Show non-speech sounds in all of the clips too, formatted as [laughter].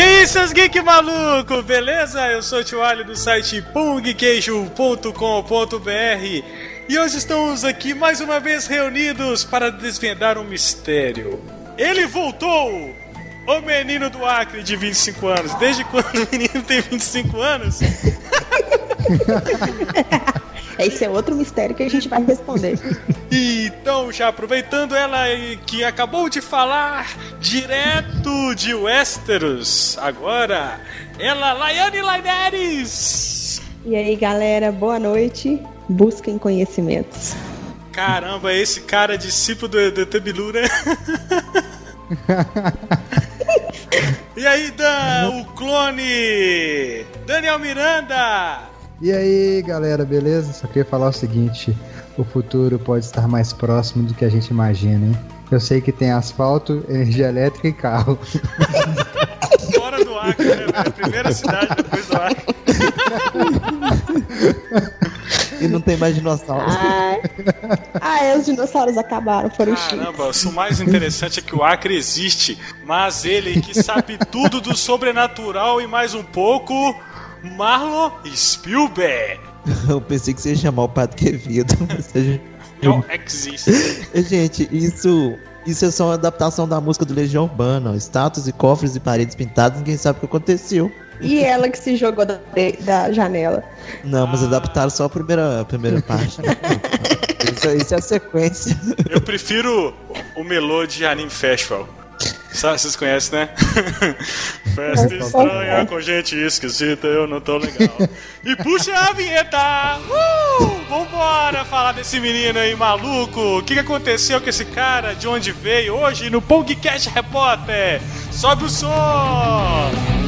E aí, seus geek maluco, beleza? Eu sou o Tio Ali do site pungqueijo.com.br e hoje estamos aqui mais uma vez reunidos para desvendar um mistério. Ele voltou! O menino do Acre de 25 anos. Desde quando o menino tem 25 anos? [laughs] Esse é outro mistério que a gente vai responder. [laughs] Então, já aproveitando ela que acabou de falar direto de Westeros, agora ela, Laiane Laineres! E aí, galera, boa noite. Busquem conhecimentos. Caramba, esse cara é discípulo do, do Tebilu, né? [laughs] [laughs] e aí, Dan, o clone! Daniel Miranda! E aí, galera, beleza? Só queria falar o seguinte: o futuro pode estar mais próximo do que a gente imagina, hein? Eu sei que tem asfalto, energia elétrica e carro. [laughs] Fora do Acre, né? A primeira cidade depois do Acre. E não tem mais dinossauros. Ai. Ah, é, os dinossauros acabaram, foram extintos. Caramba, o mais interessante é que o Acre existe, mas ele que sabe tudo do sobrenatural e mais um pouco, Marlon Spielberg. [laughs] Eu pensei que você ia chamar o Pato Quevedo. Você- [laughs] Não existe. [laughs] Gente, isso. Isso é só uma adaptação da música do Legião Urbana. ó. Estátuas e cofres e paredes pintadas, ninguém sabe o que aconteceu. E ela que se jogou da, da janela. Não, mas adaptaram só a primeira, a primeira parte. né? isso, isso é a sequência. Eu prefiro o Melô de Anime Festival. Sabe, vocês conhecem, né? Festa estranha com gente esquisita, eu não tô legal. E puxa a vinheta! Uh! Vambora falar desse menino aí maluco. O que, que aconteceu com esse cara? De onde veio hoje no Pongcast Repórter? Sobe o som!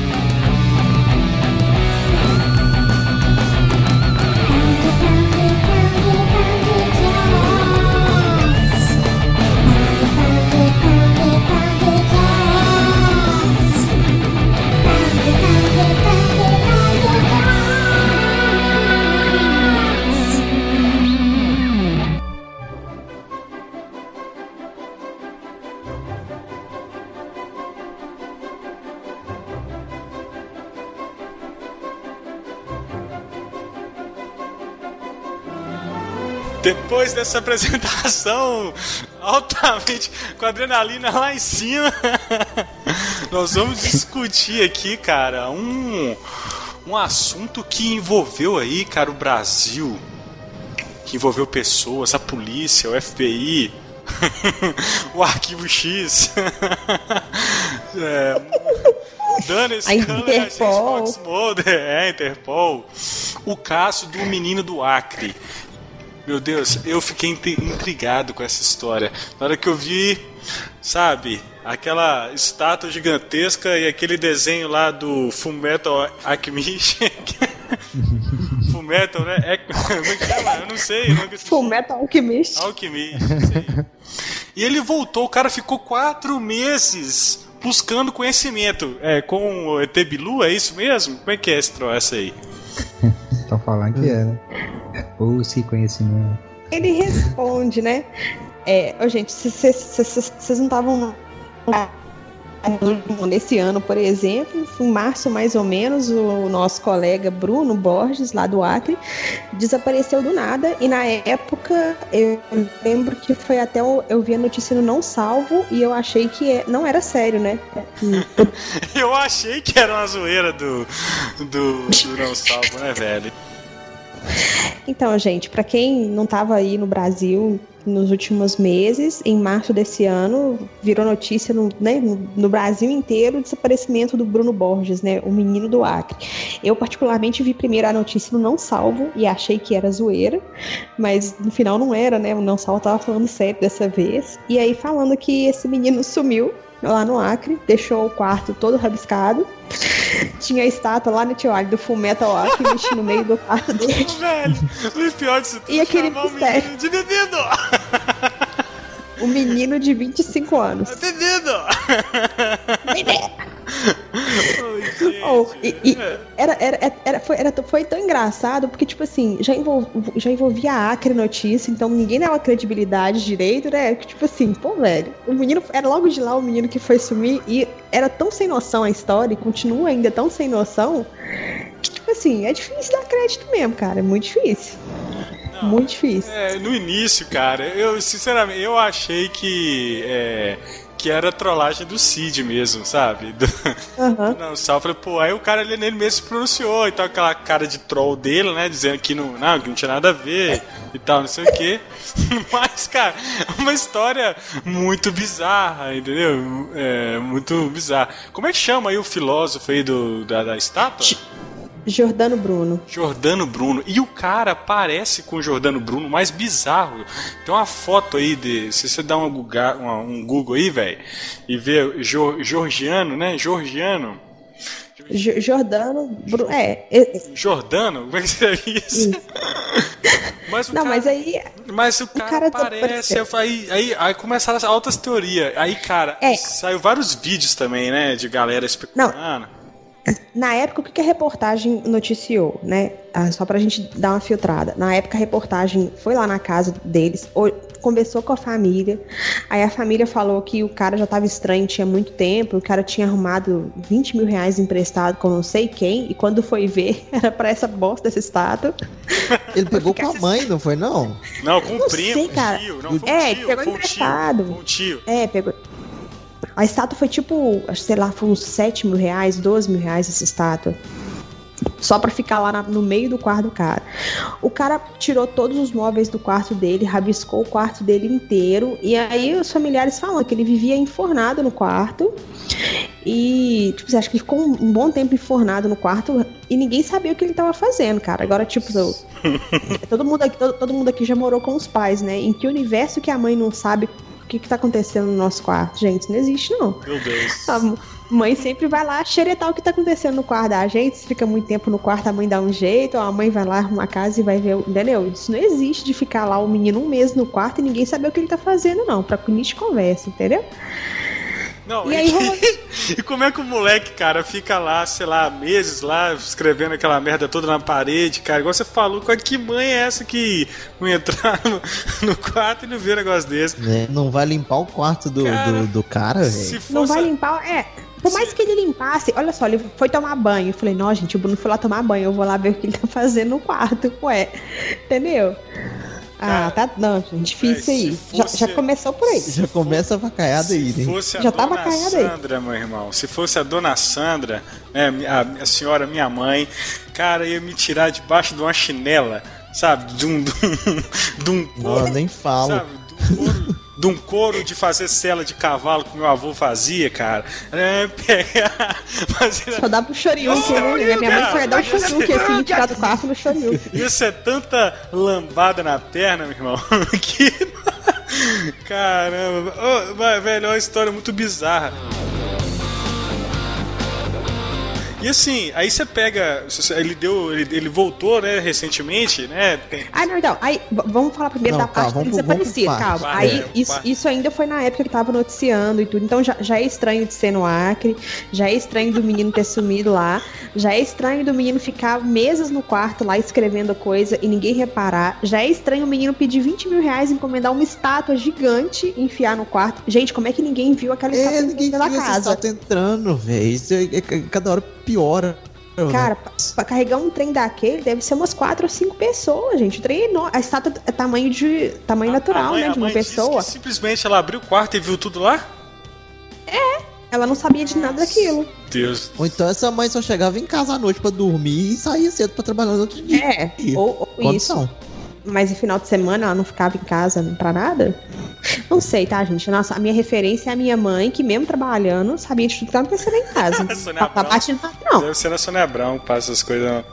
Depois dessa apresentação [laughs] altamente com adrenalina lá em cima, [laughs] nós vamos discutir aqui, cara, um, um assunto que envolveu aí, cara, o Brasil, que envolveu pessoas, a polícia, o FBI, [laughs] o Arquivo X, é, Dana Scanlon. Fox Mulder, é, Interpol, o caso do menino do Acre. Meu Deus, eu fiquei intri- intrigado com essa história. Na hora que eu vi, sabe, aquela estátua gigantesca e aquele desenho lá do Fullmetal Alchemist. [laughs] Fullmetal, né? É, [laughs] como é que chama? Eu não sei. Eu nunca assisti. Full Metal Alchemist. Alchemist. E ele voltou, o cara ficou quatro meses buscando conhecimento. É, com o ET Bilu, é isso mesmo? Como é que é esse troço aí? Estão [laughs] falando que é, né? Busque conhecimento. Ele responde, né? É, ô, gente, vocês não estavam nesse ano, por exemplo, em março mais ou menos, o nosso colega Bruno Borges, lá do Acre, desapareceu do nada. E na época, eu lembro que foi até o- eu vi a notícia no Não Salvo e eu achei que é- não era sério, né? [laughs] Eu achei que era uma zoeira do, do, do Não Salvo, né, velho? Então, gente, para quem não estava aí no Brasil nos últimos meses, em março desse ano, virou notícia no, né, no Brasil inteiro o desaparecimento do Bruno Borges, né, o menino do Acre. Eu, particularmente, vi primeiro a notícia no Não Salvo e achei que era zoeira, mas no final não era, né? O Não Salvo tava falando sério dessa vez. E aí, falando que esse menino sumiu lá no Acre, deixou o quarto todo rabiscado. [laughs] Tinha a estátua lá no Tio Ali do Fullmetal Alchemist no meio do quarto dele. Velho, o pior disso tudo E aquele chamar o mistério? de menino! [laughs] Um menino de 25 anos. Menino! Ai, Oh, e, e era, era, era, foi, era, foi tão engraçado, porque, tipo assim, já, envol, já envolvia a Acre Notícia, então ninguém dava credibilidade direito, né? Tipo assim, pô, velho, o menino, era logo de lá o menino que foi sumir, e era tão sem noção a história, e continua ainda tão sem noção, que, tipo assim, é difícil dar crédito mesmo, cara, é muito difícil. Não, muito difícil. É, no início, cara, eu, sinceramente, eu achei que. É, que era trollagem do Cid mesmo, sabe? Do, uhum. [laughs] Não, falei, pô, aí o cara ali nele mesmo se pronunciou e tal, aquela cara de troll dele, né? Dizendo que não, não, que não tinha nada a ver e tal, não sei o quê. [laughs] Mas, cara, é uma história muito bizarra, entendeu? É, muito bizarra. Como é que chama aí o filósofo aí do, da, da estátua? Jordano Bruno. Jordano Bruno. E o cara parece com o Jordano Bruno, mais bizarro. Tem uma foto aí de. Se você dá uma Google, uma, um Google aí, velho, e vê Jor, Georgiano, né? Georgiano. J Jordano Bruno. É. Jordano? Como é que seria isso? [laughs] mas o Não, cara, mas aí. Mas o cara, o cara tá parece. Tá aí, aí, aí começaram as altas teorias. Aí, cara, é. saiu vários vídeos também, né? De galera especulando. Não. Na época, o que a reportagem noticiou, né? Ah, só pra gente dar uma filtrada. Na época, a reportagem foi lá na casa deles, conversou com a família. Aí a família falou que o cara já tava estranho, tinha muito tempo. O cara tinha arrumado 20 mil reais emprestado com não sei quem. E quando foi ver, [laughs] era pra essa bosta dessa estátua. Ele pegou com a mãe, não foi não? Não, com o primo, sei, cara. tio. Não, foi é, tio, pegou emprestado. Um tio. É, pegou. A estátua foi tipo, sei lá, foi uns 7 mil reais, 12 mil reais essa estátua. Só pra ficar lá na, no meio do quarto do cara. O cara tirou todos os móveis do quarto dele, rabiscou o quarto dele inteiro. E aí os familiares falam que ele vivia enfornado no quarto. E, tipo, você acha que ficou um, um, bom tempo enfornado no quarto e ninguém sabia o que ele tava fazendo, cara. Agora, tipo, [laughs] todo, mundo aqui, todo, todo mundo aqui já morou com os pais, né? Em que universo que a mãe não sabe que que tá acontecendo no nosso quarto? Gente, isso não existe, não. Meu Deus. A mãe sempre vai lá xeretar o que tá acontecendo no quarto da gente. Se fica muito tempo no quarto, a mãe dá um jeito, ou a mãe vai lá arrumar a casa e vai ver. Entendeu? Isso não existe de ficar lá o menino um mês no quarto e ninguém saber o que ele tá fazendo, não. Pra que de conversa, entendeu? Não, e, aí, [laughs] e como é que o moleque, cara, fica lá, sei lá, meses lá, escrevendo aquela merda toda na parede, cara? Igual você falou, com que mãe é essa que não entrar no, [laughs] no quarto e não vê um negócio desse? É, não vai limpar o quarto do cara, do, do cara fosse... Não vai limpar, é. Por mais que ele limpasse, olha só, ele foi tomar banho. Eu falei, não, gente, o Bruno foi lá tomar banho, eu vou lá ver o que ele tá fazendo no quarto. Ué, entendeu? Ah, tá. Não, difícil é, aí. Fosse... Já, já, começou por aí. Já começa a vacaiada aí, né? Se fosse a já tá dona tá Sandra, aí. meu irmão, se fosse a dona Sandra, né, a, a senhora, minha mãe, cara, ia me tirar debaixo de uma chinela, sabe? De um. De um, de um Não, nem falo. Sabe? De um couro de um couro de fazer cela de cavalo que meu avô fazia, cara. É, pegar, [laughs] fazer... Só dá pro Shoryuken, né? Minha mãe foi dar o Shoryuken, filho tirar do quarto no Shoryuken. [laughs] Isso é tanta lambada na perna, meu irmão, [laughs] que... Caramba. Oh, velho, é uma história muito bizarra. E assim, aí você pega. Ele deu. Ele, ele voltou, né, recentemente, né? Tem... Ah, não, então. Aí, vamos falar primeiro não, da parte dele desaparecido, calma. Vai, aí, é, isso, isso ainda foi na época que tava noticiando e tudo. Então já, já é estranho de ser no Acre, já é estranho do menino ter sumido lá, já é estranho do menino ficar meses no quarto lá escrevendo coisa e ninguém reparar. Já é estranho o menino pedir 20 mil reais encomendar uma estátua gigante e enfiar no quarto. Gente, como é que ninguém viu aquela estátua é, ninguém da casa? Estátua entrando, velho. Isso é, é, cada hora piora. Né? Cara, pra, carregar um trem daquele deve ser umas quatro ou cinco pessoas, gente. O trem é enorme. A estátua é tamanho de. tamanho a, natural, a mãe, né? De uma pessoa. simplesmente ela abriu o quarto e viu tudo lá? É. Ela não sabia de nada daquilo. Deus. Ou então essa mãe só chegava em casa à noite para dormir e saía cedo para trabalhar no outro dia. É, ou, ou isso. Mas no final de semana ela não ficava em casa pra nada? Não sei, tá, gente? Nossa, a minha referência é a minha mãe, que mesmo trabalhando, sabia de tudo que tava acontecendo em casa. [laughs] Sônia tá, batendo não. Deve ser na Sônia Abrão que passa essas coisas.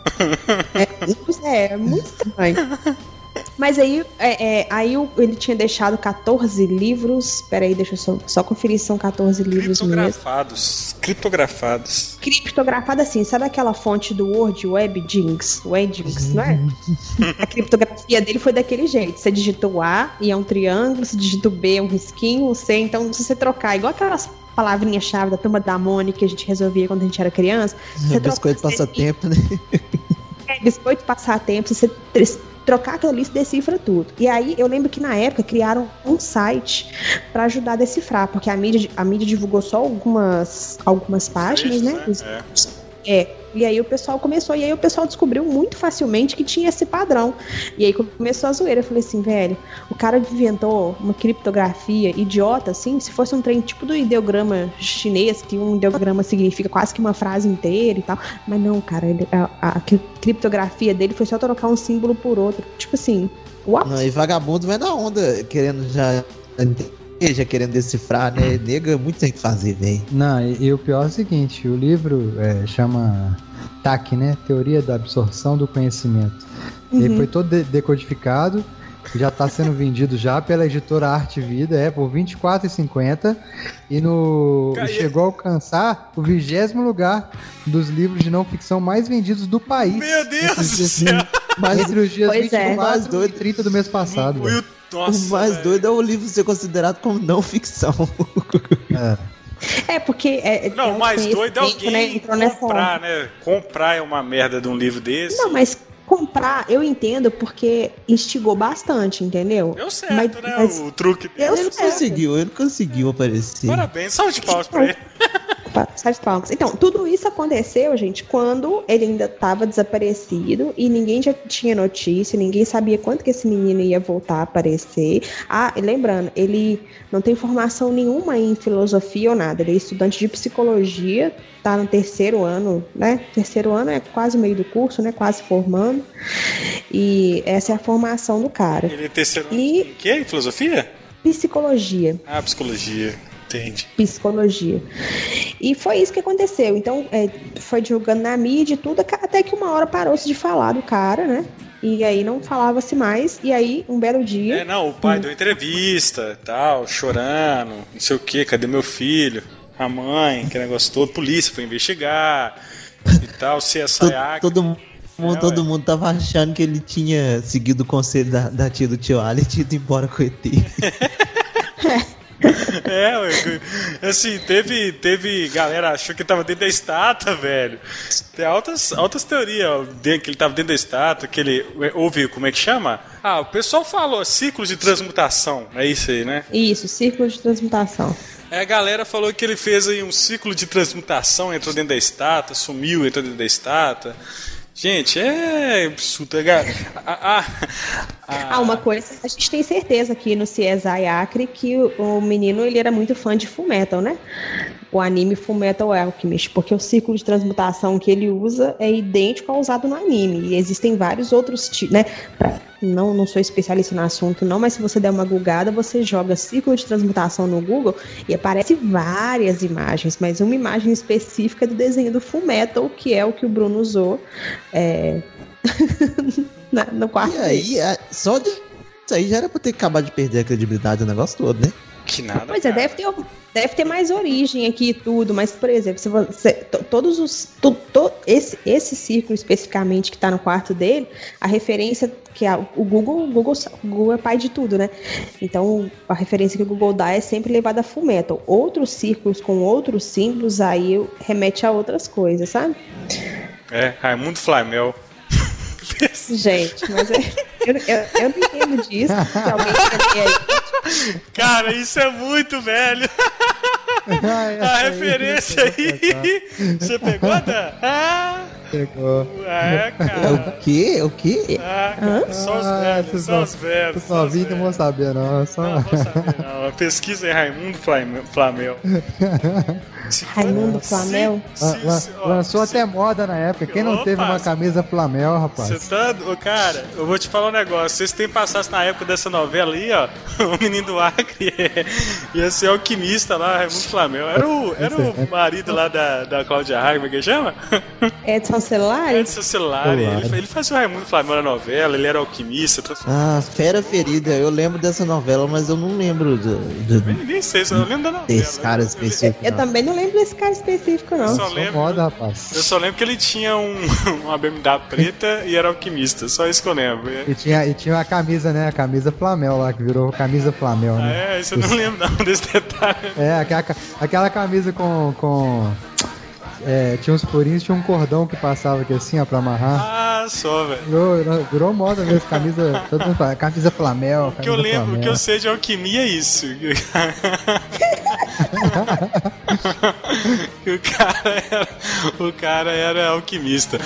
é, [laughs] é, muito estranho. Mas aí, é, é, aí ele tinha deixado 14 livros. Peraí, deixa eu só, só conferir se são 14 livros mesmo. Criptografados. Criptografados. Criptografado assim, sabe aquela fonte do Word, Web Jinx? Webjinx, não é? [laughs] a criptografia dele foi daquele jeito. Você digitou A e é um triângulo, você digitou B é um risquinho, o C, então se você trocar, igual aquelas palavrinha-chave da turma da Mônica que a gente resolvia quando a gente era criança. Você Biscoito troca- passatempo, né? [laughs] É, biscoito passatempo, você tr- trocar aquilo ali, você decifra tudo. E aí eu lembro que na época criaram um site para ajudar a decifrar, porque a mídia, a mídia divulgou só algumas, algumas páginas, né? Os- É. É. E aí o pessoal começou, e aí o pessoal descobriu muito facilmente que tinha esse padrão. E aí começou a zoeira. Eu falei assim, velho, o cara inventou uma criptografia idiota, assim, se fosse um trem tipo do ideograma chinês, que um ideograma significa quase que uma frase inteira e tal. Mas não, cara, ele- a, a cri- criptografia dele foi só trocar um símbolo por outro. Tipo assim, what? Não, e vagabundo vai na onda, querendo já. Já querendo decifrar, né? Nega muito tem que fazer, velho. Não, e, e o pior é o seguinte, o livro é, chama TAC, né? Teoria da Absorção do Conhecimento. Ele foi todo de- decodificado, já está sendo vendido já pela editora Arte Vida, é, por R$ 24,50 e no e chegou a alcançar o vigésimo lugar dos livros de não ficção mais vendidos do país. Meu Deus Entre do os dias- céu! Mas Entre os dias Pois é. 24 Mais doido. e 30 do mês passado. O Nossa, o mais velho. doido é o livro ser considerado como não ficção. É. É, porque. É, é Não, um o mais doido é alguém né, entrou nessa- comprar, né? Comprar é uma merda de um livro desse. Não, mas comprar, eu entendo porque instigou bastante, entendeu? Deu certo, Mas- né? mas- O truque dele. Ele certo. conseguiu, ele não conseguiu aparecer. Parabéns, salve de palmas pra ele. Pa- Sete palmas. Então, tudo isso aconteceu, gente, quando ele ainda estava desaparecido e ninguém já tinha notícia, ninguém sabia quando que esse menino ia voltar a aparecer. Ah, e lembrando, ele não tem formação nenhuma em filosofia ou nada, ele é estudante de psicologia, tá no terceiro ano, né? Terceiro ano é quase o meio do curso, né? Quase formando. E essa é a formação do cara. Ele é terceiro E- em quê? Filosofia? Psicologia. Ah, psicologia. Entendi. psicologia. E foi isso que aconteceu. Então, é, foi divulgando na mídia e tudo, até que uma hora parou-se de falar do cara, né? E aí não falava-se mais. E aí, um belo É, dia. não, o pai deu entrevista tal, chorando, não sei o que, cadê meu filho? A mãe, que negócio todo, polícia foi investigar e tal, Todo, Acre. todo mundo, É, todo mundo tava achando que ele tinha seguido o conselho da, da tia do tio Ali e tinha ido embora com o ET. [laughs] É, ué, assim, teve, teve galera achou que tava dentro da estátua, velho. Tem altas, altas teorias, ó, de- que ele tava dentro da estátua, que ele houve, como é que chama? Ah, o pessoal falou ciclos de transmutação, é isso aí, né? Isso, círculo de transmutação. Aí a galera falou que ele fez aí um ciclo de transmutação, entrou dentro da estátua, sumiu, entrou dentro da estátua. Gente, é absurdo. A, a, a, a- Ah, uma coisa, a gente tem certeza aqui no CSI Acre que o, menino ele era muito fã de Fullmetal, né? O anime Fullmetal Alchemist, porque o círculo de transmutação que ele usa é idêntico ao usado no anime. E existem vários outros tipos, né? Pra- não, não sou especialista no assunto, não, mas se você der uma googada, você joga círculo de transmutação no Google e aparece várias imagens, mas uma imagem específica do desenho do Fullmetal, que é o que o Bruno usou é, [laughs] no quarto E aí, a- só de. Isso aí já era pra ter acabado de perder a credibilidade do negócio todo, né? Que nada. Pois é, cara. deve ter, deve ter mais origem aqui e tudo, mas, por exemplo, se você. to- Todos os. to- to- esse, esse círculo especificamente que está no quarto dele, a referência que a, o Google, Google, Google é pai de tudo, né? Então, a referência que o Google dá é sempre levada a full metal. Outros círculos com outros símbolos aí remete a outras coisas, sabe? É, Raimundo Flamel. Gente, mas é- eu, eu, eu não entendo disso. Entender aí. Cara, isso é muito velho. [laughs] A referência aí. Você pegou, Dan? Ah, Pegou. é, É cara. o quê? O quê? Ah, cara, só os Ah, velhos, vocês só não- os velhos. Eu só só os vi, não vou saber, não. é Só... Não, vou saber, não. A pesquisa é Raimundo Flame- Flamel. [laughs] Raimundo Flamel? Lançou até moda na época. Quem não Opa, teve uma camisa Flamel, rapaz? Você tá. Cara, eu vou te falar um negócio. Vocês têm passasse na época dessa novela aí, ó. [laughs] O menino do Acre [laughs] ia ser alquimista lá, Raimundo Flamel. Era o, era o marido lá da, da Cláudia é que chama? Edson Celular? Edição celular. Celular. Ele, ele fazia o Raimundo Flamengo na novela, ele era alquimista. Tô... Ah, Fera Ferida, eu lembro dessa novela, mas eu não lembro do, do- Nem, nem sei, só eu lembro da novela. desse cara Eu- específico. Eu não. também não lembro desse cara específico, Eu não. só Só lembro. moda, rapaz. Eu só lembro que ele tinha um, [laughs] uma BMW preta e era alquimista. Só isso que eu lembro. E tinha, e tinha a camisa, né? A camisa Flamel lá, que virou camisa Flamel, Ah, né? é, isso eu não lembro não [laughs] desse detalhe. É, aquela, aquela camisa com. com é, tinha uns furinhos, tinha um cordão que passava aqui assim, ó, pra amarrar. Ah, só, velho. Virou, virou moda mesmo, camisa. Todo mundo fala, camisa Flamel. O que eu lembro, o Flamel. que eu sei de alquimia é isso. [laughs] O cara era, o cara era alquimista.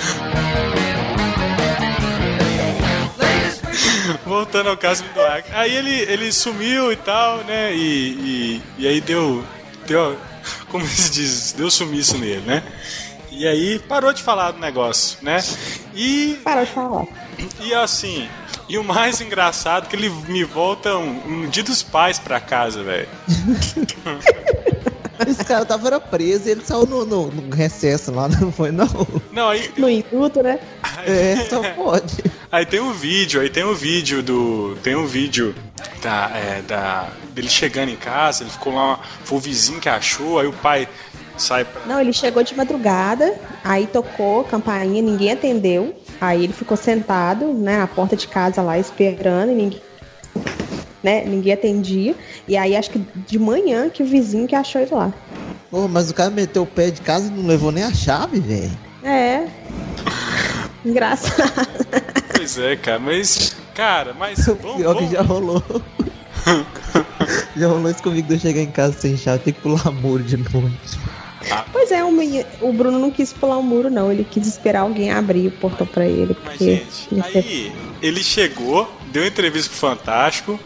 Voltando ao caso do Acre. Aí ele, ele sumiu e tal, né? E, e, e aí deu. Deu. [laughs] Como se diz? Deu sumiço nele, né? E aí parou de falar do negócio, né? E Parou de falar. e assim, e o mais engraçado é que ele me volta um, um dia dos pais pra casa, velho. [laughs] [laughs] Esse cara tava era preso e ele saiu no, no- no recesso lá, [laughs] não foi não? Não, aí, No induto, né? É, só [laughs] pode. aí tem um vídeo, aí tem um vídeo do. Tem um vídeo da, é, da dele chegando em casa, ele ficou lá, foi o vizinho que achou, aí o pai sai pra. Não, ele chegou de madrugada, aí tocou campainha, ninguém atendeu. Aí ele ficou sentado, né, na porta de casa lá esperando e ninguém, né, ninguém atendia. E aí acho que de manhã que o vizinho que achou ele lá. Pô, mas o cara meteu o pé de casa e não levou nem a chave, velho. É. Engraçado. Pois é, cara, mas. Cara, mas. O Vamos, pior que vamos- já rolou. [laughs] já rolou isso comigo de eu chegar em casa sem chave, ter que pular muro de noite. Pois é, o, menino- o Bruno não quis pular o muro, não. Ele quis esperar alguém abrir o portão pra ele. Mas, Porque gente, ele aí ele chegou, deu entrevista pro Fantástico,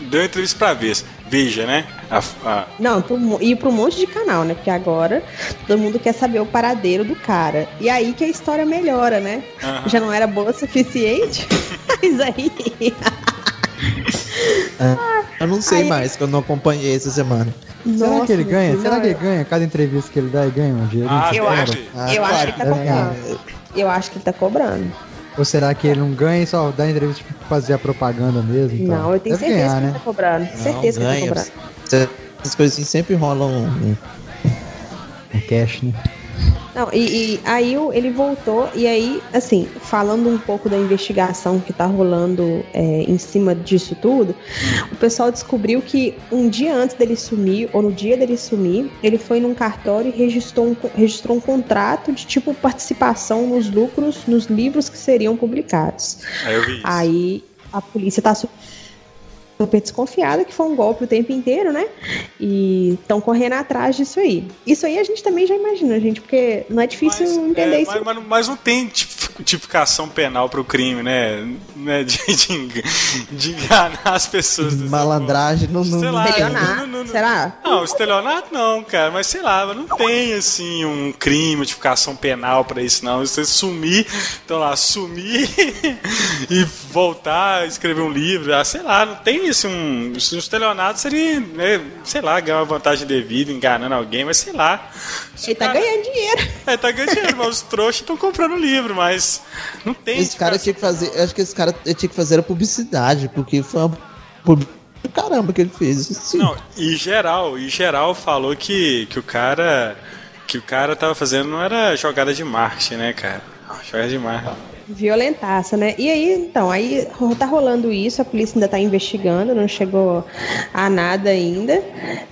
deu entrevista pra Veja. Veja, né? A, a- Não, pro, e pro monte de canal, né? Porque agora todo mundo quer saber o paradeiro do cara. E aí que a história melhora, né? Já não era boa o suficiente, [laughs] mas aí. [laughs] Eu não sei Aí- mais, que eu não acompanhei essa semana. Será Nossa, que ele ganha? Será que ele ganha? Cada entrevista que ele dá, ele ganha um dinheiro? Ah, Eu acho. Ah, Eu acho que ele tá deve ganhar. cobrando. Eu acho que ele tá cobrando. Ou será que ele não ganha e só dá entrevista tipo, pra fazer a propaganda mesmo? e tal? Não, eu tenho Deve certeza ganhar, que ele né? tá cobrando. certeza que ele tá cobrando. Essas coisas assim sempre rolam um, Um cash, né? Não, e, e aí ele voltou, e aí, assim, falando um pouco da investigação que tá rolando é, em cima disso tudo, o pessoal descobriu que um dia antes dele sumir, ou no dia dele sumir, ele foi num cartório e registrou um, registrou um contrato de tipo participação nos lucros nos livros que seriam publicados. Aí eu vi isso. Aí a polícia tá super desconfiada que foi um golpe o tempo inteiro, né? E estão correndo atrás disso aí. Isso aí a gente também já imagina, gente, porque não é difícil Mas, entender é, isso. mas, mas- mas não tem tip- tipificação penal pro crime, né? Né, De, de de enganar as pessoas. malandragem não, não, Sei não lá. Estelionato, não, será? Não, estelionato não, cara, mas sei lá, não tem assim um crime, tipificação penal pra isso, não. Você sumir, então lá, sumir [laughs] e voltar, escrever um livro, ah, sei lá, não tem isso. Um, um estelionato seria, né, sei lá, ganhar uma vantagem devida, enganando alguém, mas sei lá. Se Ele tá cara- ganhando dinheiro. É, tá ganhando dinheiro, mas os trouxas estão comprando livro, mas não tem. Esse cara tinha que fazer. Eu acho que esse cara tinha que fazer a publicidade, porque foi uma pub- caramba que ele fez. Isso sim. Não, e geral, e geral falou que, que o cara que o cara tava fazendo não era jogada de marketing, né, cara? Jogada de marketing. Violentaça, né? E aí, então, aí tá rolando isso, a polícia ainda tá investigando, não chegou a nada ainda.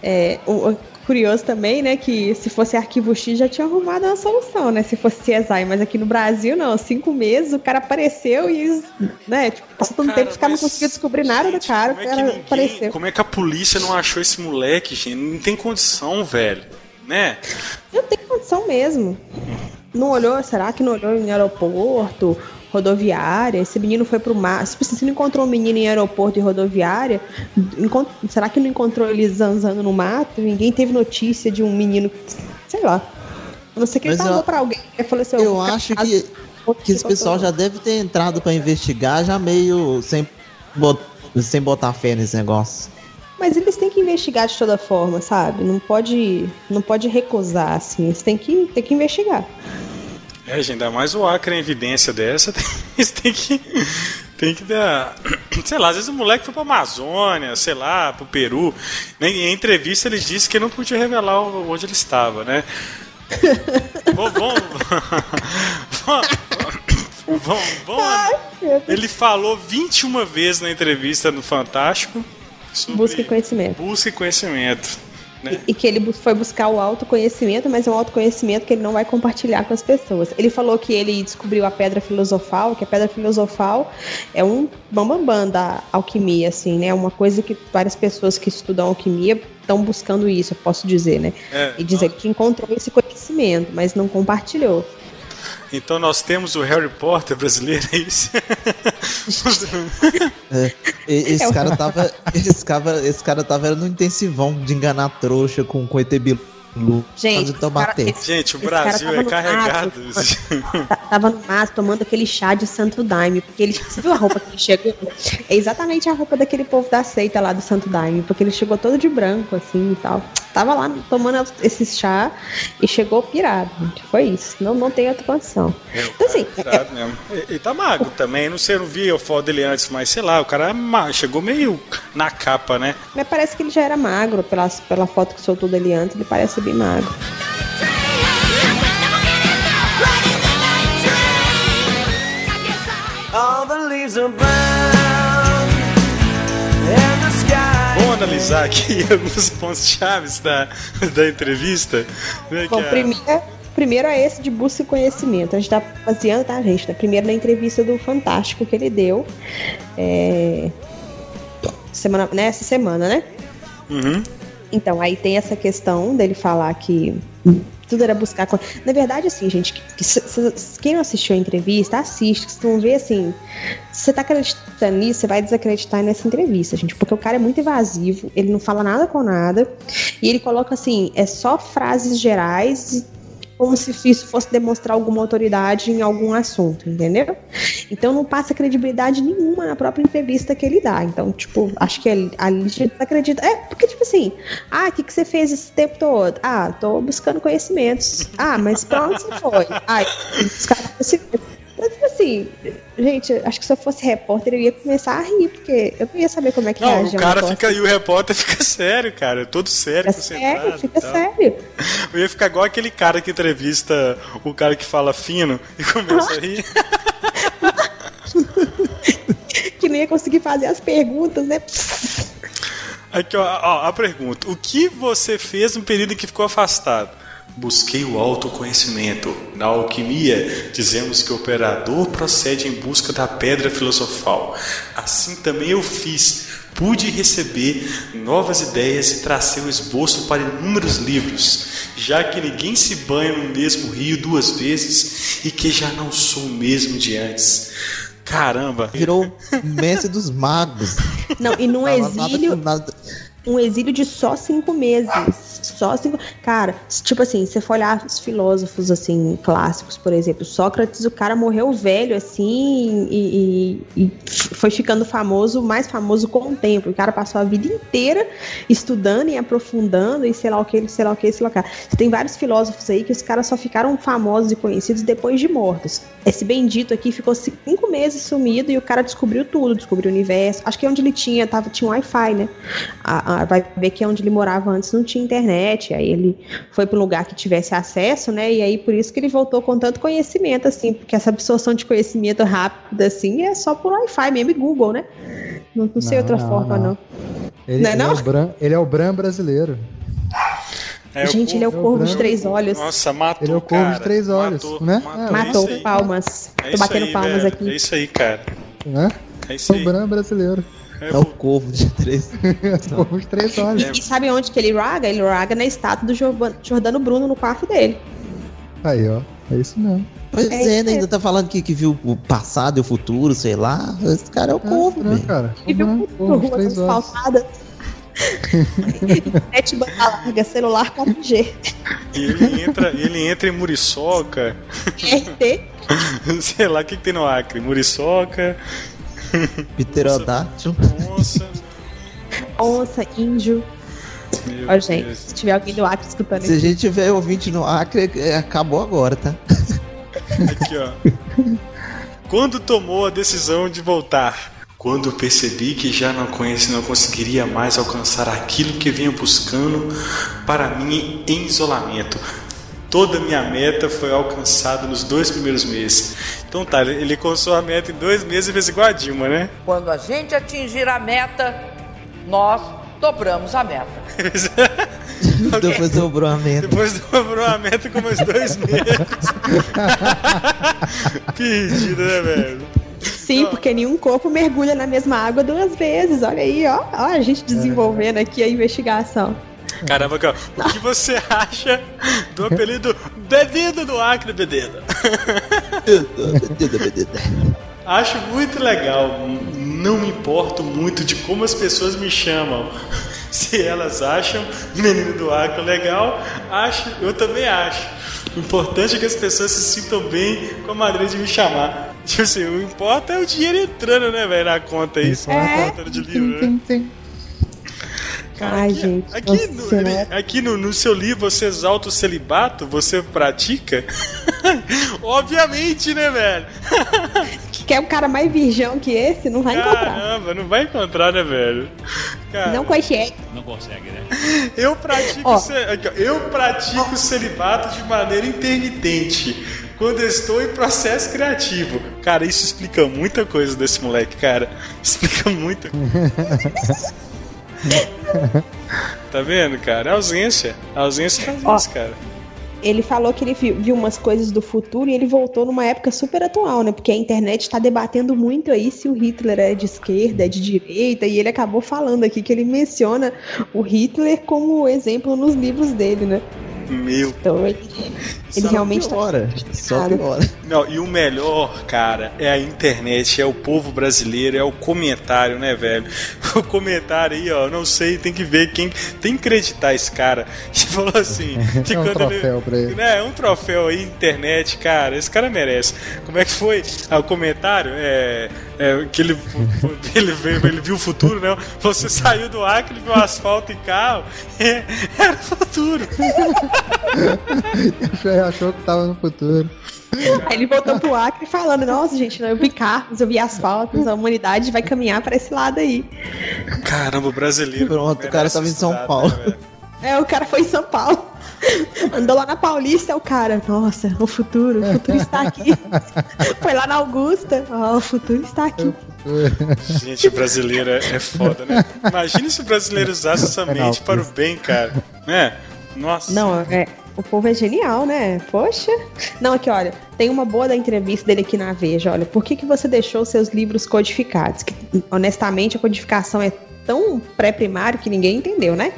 É, o- o curioso também, né, que se fosse arquivo X já tinha arrumado uma solução, né? Se fosse CSI, mas aqui no Brasil, não, cinco meses, o cara apareceu e, né, tipo, passou tanto Cara, tempo, os caras não mas, conseguiam descobrir nada do cara, o como é que cara ninguém- apareceu. Como é que a polícia não achou esse moleque, gente? Não tem condição, velho. Né? Não tem condição mesmo. Não olhou, será que não olhou em aeroporto, rodoviária? Esse menino foi pro mar. Se você não encontrou um menino em aeroporto e rodoviária, encont- será que não encontrou ele zanzando no mato? Ninguém teve notícia de um menino, sei lá. A não ser que ele eu- pra alguém. Falou assim, Eu acho casado, que, que esse pessoal já deve ter entrado pra investigar, já meio sem, bot- sem botar fé nesse negócio. Mas eles têm que investigar de toda forma, sabe? Não pode, não pode recusar, assim. Eles têm que, têm que investigar. É, gente, ainda mais o Acre em evidência dessa, [laughs] tem, tem que. Tem que dar. [clears throat] Sei lá, às vezes o moleque foi pra Amazônia, sei lá, pro Peru. Em entrevista ele disse que não podia revelar onde ele estava, né? Vamos. Vamos. Vamos. Ele falou 21 vezes na entrevista no Fantástico. Busca conhecimento. Busca conhecimento. Né? E, que ele foi buscar o autoconhecimento, mas é um autoconhecimento que ele não vai compartilhar com as pessoas. Ele falou que ele descobriu a pedra filosofal, que a pedra filosofal é um bambambam da alquimia, assim, né? Uma coisa que várias pessoas que estudam alquimia estão buscando isso, eu posso dizer, né? É, e dizer que encontrou esse conhecimento, mas não compartilhou. Então nós temos o Harry Potter brasileiro, é isso? é, esse, é cara tava, esse, cara, esse cara tava no intensivão de enganar trouxa com, com ET Bilu. Gente, cara, esse, Gente, o Brasil é carregado. Mato, [laughs] tava no mato tomando aquele chá de Santo Daime, porque ele você viu a roupa que ele chegou? É exatamente a roupa daquele povo da seita lá do Santo Daime, porque ele chegou todo de branco assim e tal tava lá tomando esse chá e chegou pirado. Foi isso. Não, não tem outra condição. É, então, assim. É pirado é... mesmo. Ele tá magro também. Não sei, eu não vi a foto dele antes, mas sei lá, o cara é chegou meio na capa, né? Mas parece que ele já era magro. Pela, pela foto que soltou dele antes, ele parece bem magro. All the leaves are brown. Analisar aqui [laughs] alguns pontos chaves da, da entrevista. Né, Bom, é... primeiro, primeiro é esse de busca e conhecimento. A gente tá baseando, tá, gente? Né? Primeiro na entrevista do Fantástico que ele deu. É... Semana, nessa semana, né? Uhum. Então, aí tem essa questão dele falar que tudo era buscar. Na verdade, assim, gente, que, que, quem não assistiu a entrevista, assiste, vocês vão ver assim. Se você tá acreditando nisso, você vai desacreditar nessa entrevista, gente, porque o cara é muito evasivo, ele não fala nada com nada, e ele coloca assim, é só frases gerais como se isso fosse demonstrar alguma autoridade em algum assunto, entendeu? Então não passa credibilidade nenhuma na própria entrevista que ele dá. Então, tipo, acho que a gente acredita. É, porque, tipo assim, ah, o que, que você fez esse tempo todo? Ah, tô buscando conhecimentos. Ah, mas pra onde você foi? Ah, buscar conhecimento. Mas, tipo assim, gente, acho que se eu fosse repórter, eu ia começar a rir, porque eu não ia saber como é que não, O cara fica e o repórter [laughs] fica sério, cara. Todo sério, fica sério, fica sério. [laughs] Eu ia ficar igual aquele cara que entrevista o cara que fala fino e começa a rir. [laughs] que nem ia conseguir fazer as perguntas, né? Aqui, ó, ó, a pergunta. O que você fez no período em que ficou afastado? Busquei o autoconhecimento. Na alquimia, dizemos que o operador procede em busca da pedra filosofal. Assim também eu fiz. Pude receber novas ideias e tracei o esboço para inúmeros livros, já que ninguém se banha no mesmo rio duas vezes e que já não sou o mesmo de antes. Caramba! Virou mestre dos magos. Não, e no exílio. Um exílio de só cinco meses só assim. Cara, tipo assim, você for olhar os filósofos, assim, clássicos, por exemplo, Sócrates, o cara morreu velho, assim, e, e, e foi ficando famoso, mais famoso com o tempo. O cara passou a vida inteira estudando e aprofundando, e sei lá o que, sei lá o que, sei lá o que. Você tem vários filósofos aí que os caras só ficaram famosos e conhecidos depois de mortos. Esse bendito aqui ficou cinco meses sumido e o cara descobriu tudo, descobriu o universo. Acho que onde ele tinha, tava, tinha um Wi-Fi, né? A, a, vai ver que é onde ele morava antes não tinha internet aí ele foi para um lugar que tivesse acesso, né? E aí por isso que ele voltou com tanto conhecimento, assim, porque essa absorção de conhecimento rápida, assim, é só por Wi-Fi mesmo e Google, né? Não, não sei não, outra não, forma, não. não. Ele, não é, ele, É o Bran, ele é o Bran brasileiro. É, Gente, ele é o corvo de três olhos. Nossa, matou. Ele é o corvo cara. de três olhos, matou, né? Matou, matou palmas. É Tô batendo aí, palmas velho. aqui. É isso aí, cara. Né? É isso aí. É o Bran brasileiro. É, é o corvo de três. [laughs] é o corvo de três olhos. E, e, sabe onde que ele raga? Ele raga na estátua do Jordano Bruno no quarto dele. Aí, ó. É isso mesmo. Pois é, é né? ainda tá falando que, que viu o passado e o futuro, sei lá. Esse cara é o é, corvo, né, cara? E viu o futuro, ruas asfaltadas. Net banda larga, celular 4G. E ele entra, ele entra em Muriçoca. RT. [laughs] Sei lá, o que, que tem no Acre? Muriçoca. [laughs] Pterodáctilo. Onça. Onça, índio. Ó, gente, se tiver alguém do Acre escutando Se a gente tiver ouvinte no Acre, é, acabou agora, tá? Aqui, ó. Quando tomou a decisão de voltar? Quando percebi que já não conheci, não conseguiria mais alcançar aquilo que vinha buscando para mim em isolamento. Toda minha meta foi alcançada nos dois primeiros meses. Então tá, ele ele alcançou a meta em dois meses e fez igual a Dilma, né? Quando a gente atingir a meta, nós dobramos a meta. [laughs] Depois dobrou a meta. Depois dobrou a meta com mais dois meses. [laughs] Perdido, né, velho? Sim, porque nenhum corpo mergulha na mesma água duas vezes. Olha aí, ó. ó a gente desenvolvendo aqui a investigação. Caramba, cara, o que você acha do apelido Bebido do Acre Bededo? [laughs] Acho muito legal. Não me importo muito de como as pessoas me chamam. Se elas acham Menino do Acre legal, acho, eu também acho. O importante é que as pessoas se sintam bem com a maneira de me chamar. Tipo assim, o importa é o dinheiro entrando, né, velho, na conta aí. Só na conta de livro, né? Sim, sim. Cara, Ai, aqui, gente, aqui, no, aqui no, no seu livro você exalta o celibato? Você pratica? [laughs] Obviamente, né, velho? Quer um cara mais virgão que esse? Não vai encontrar. Caramba, não vai encontrar, né, velho? Cara, Não consegue. Não consegue, né? eu pratico, Ó. ce- eu pratico celibato de maneira intermitente. Quando eu estou em processo criativo. Cara, isso explica muita coisa desse moleque, cara. Explica muita [laughs] [laughs] Tá vendo, cara? A ausência. A ausência Ó. isso, cara. Ele falou que ele viu, viu umas coisas do futuro e ele voltou numa época super atual, né? Porque a internet está debatendo muito aí se o Hitler é de esquerda, é de direita, e ele acabou falando aqui que ele menciona o Hitler como exemplo nos livros dele, né? Meu Então ele, ele Só realmente tá. piora. Só Cara. piora. Não, e o melhor, cara, é a internet, é o povo brasileiro, é o comentário, né, velho? [laughs] O comentário aí, ó, não sei, tem que ver quem. Tem que acreditar esse cara. [laughs] Que falou assim. Que É um quando troféu pra ele. Né, é um troféu aí, internet, cara, esse cara merece. Como é que foi ah, o comentário? É. é, que ele, [laughs] ele, veio- ele viu o futuro, né? Você saiu do Acre, viu asfalto e carro. É, era o futuro. Achou que tava no futuro. Aí ele voltou pro Acre falando: Nossa, gente, eu vi carros, eu vi asfaltos, a humanidade vai caminhar para esse lado aí. Caramba, o brasileiro. Pronto, o cara tava em São estudar, Paulo. né? É, o cara foi em São Paulo. [laughs] Andou lá na Paulista, é o cara. Nossa, o futuro, o futuro está aqui. [laughs] Foi lá na Augusta. Ó, o futuro está aqui. Gente, o brasileiro é é foda, né? Imagine se o brasileiro usasse essa mente para o bem, cara. Né? Nossa. Não, é. O povo é genial, né? Poxa. Não, aqui, olha, tem uma boa da entrevista dele aqui na Veja. Olha, por que, que você deixou seus livros codificados? Que, honestamente, a codificação é tão pré-primário que ninguém entendeu, né?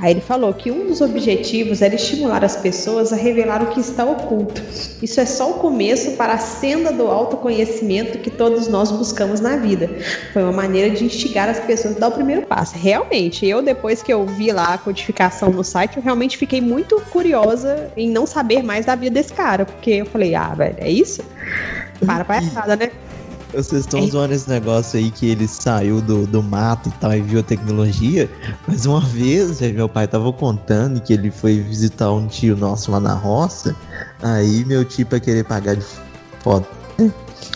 Aí ele falou que um dos objetivos era estimular as pessoas a revelar o que está oculto. Isso é só o começo para a senda do autoconhecimento que todos nós buscamos na vida. Foi uma maneira de instigar as pessoas a dar o primeiro passo. Realmente, eu depois que eu vi lá a codificação no site, eu realmente fiquei muito curiosa em não saber mais da vida desse cara, porque eu falei, ah, velho, é isso? Para palhaçada, né? Vocês estão É. zoando esse negócio aí que ele saiu do, do mato e tal e viu a tecnologia. Mas uma vez, meu pai tava contando que ele foi visitar um tio nosso lá na roça. Aí meu tio pra querer pagar de foda.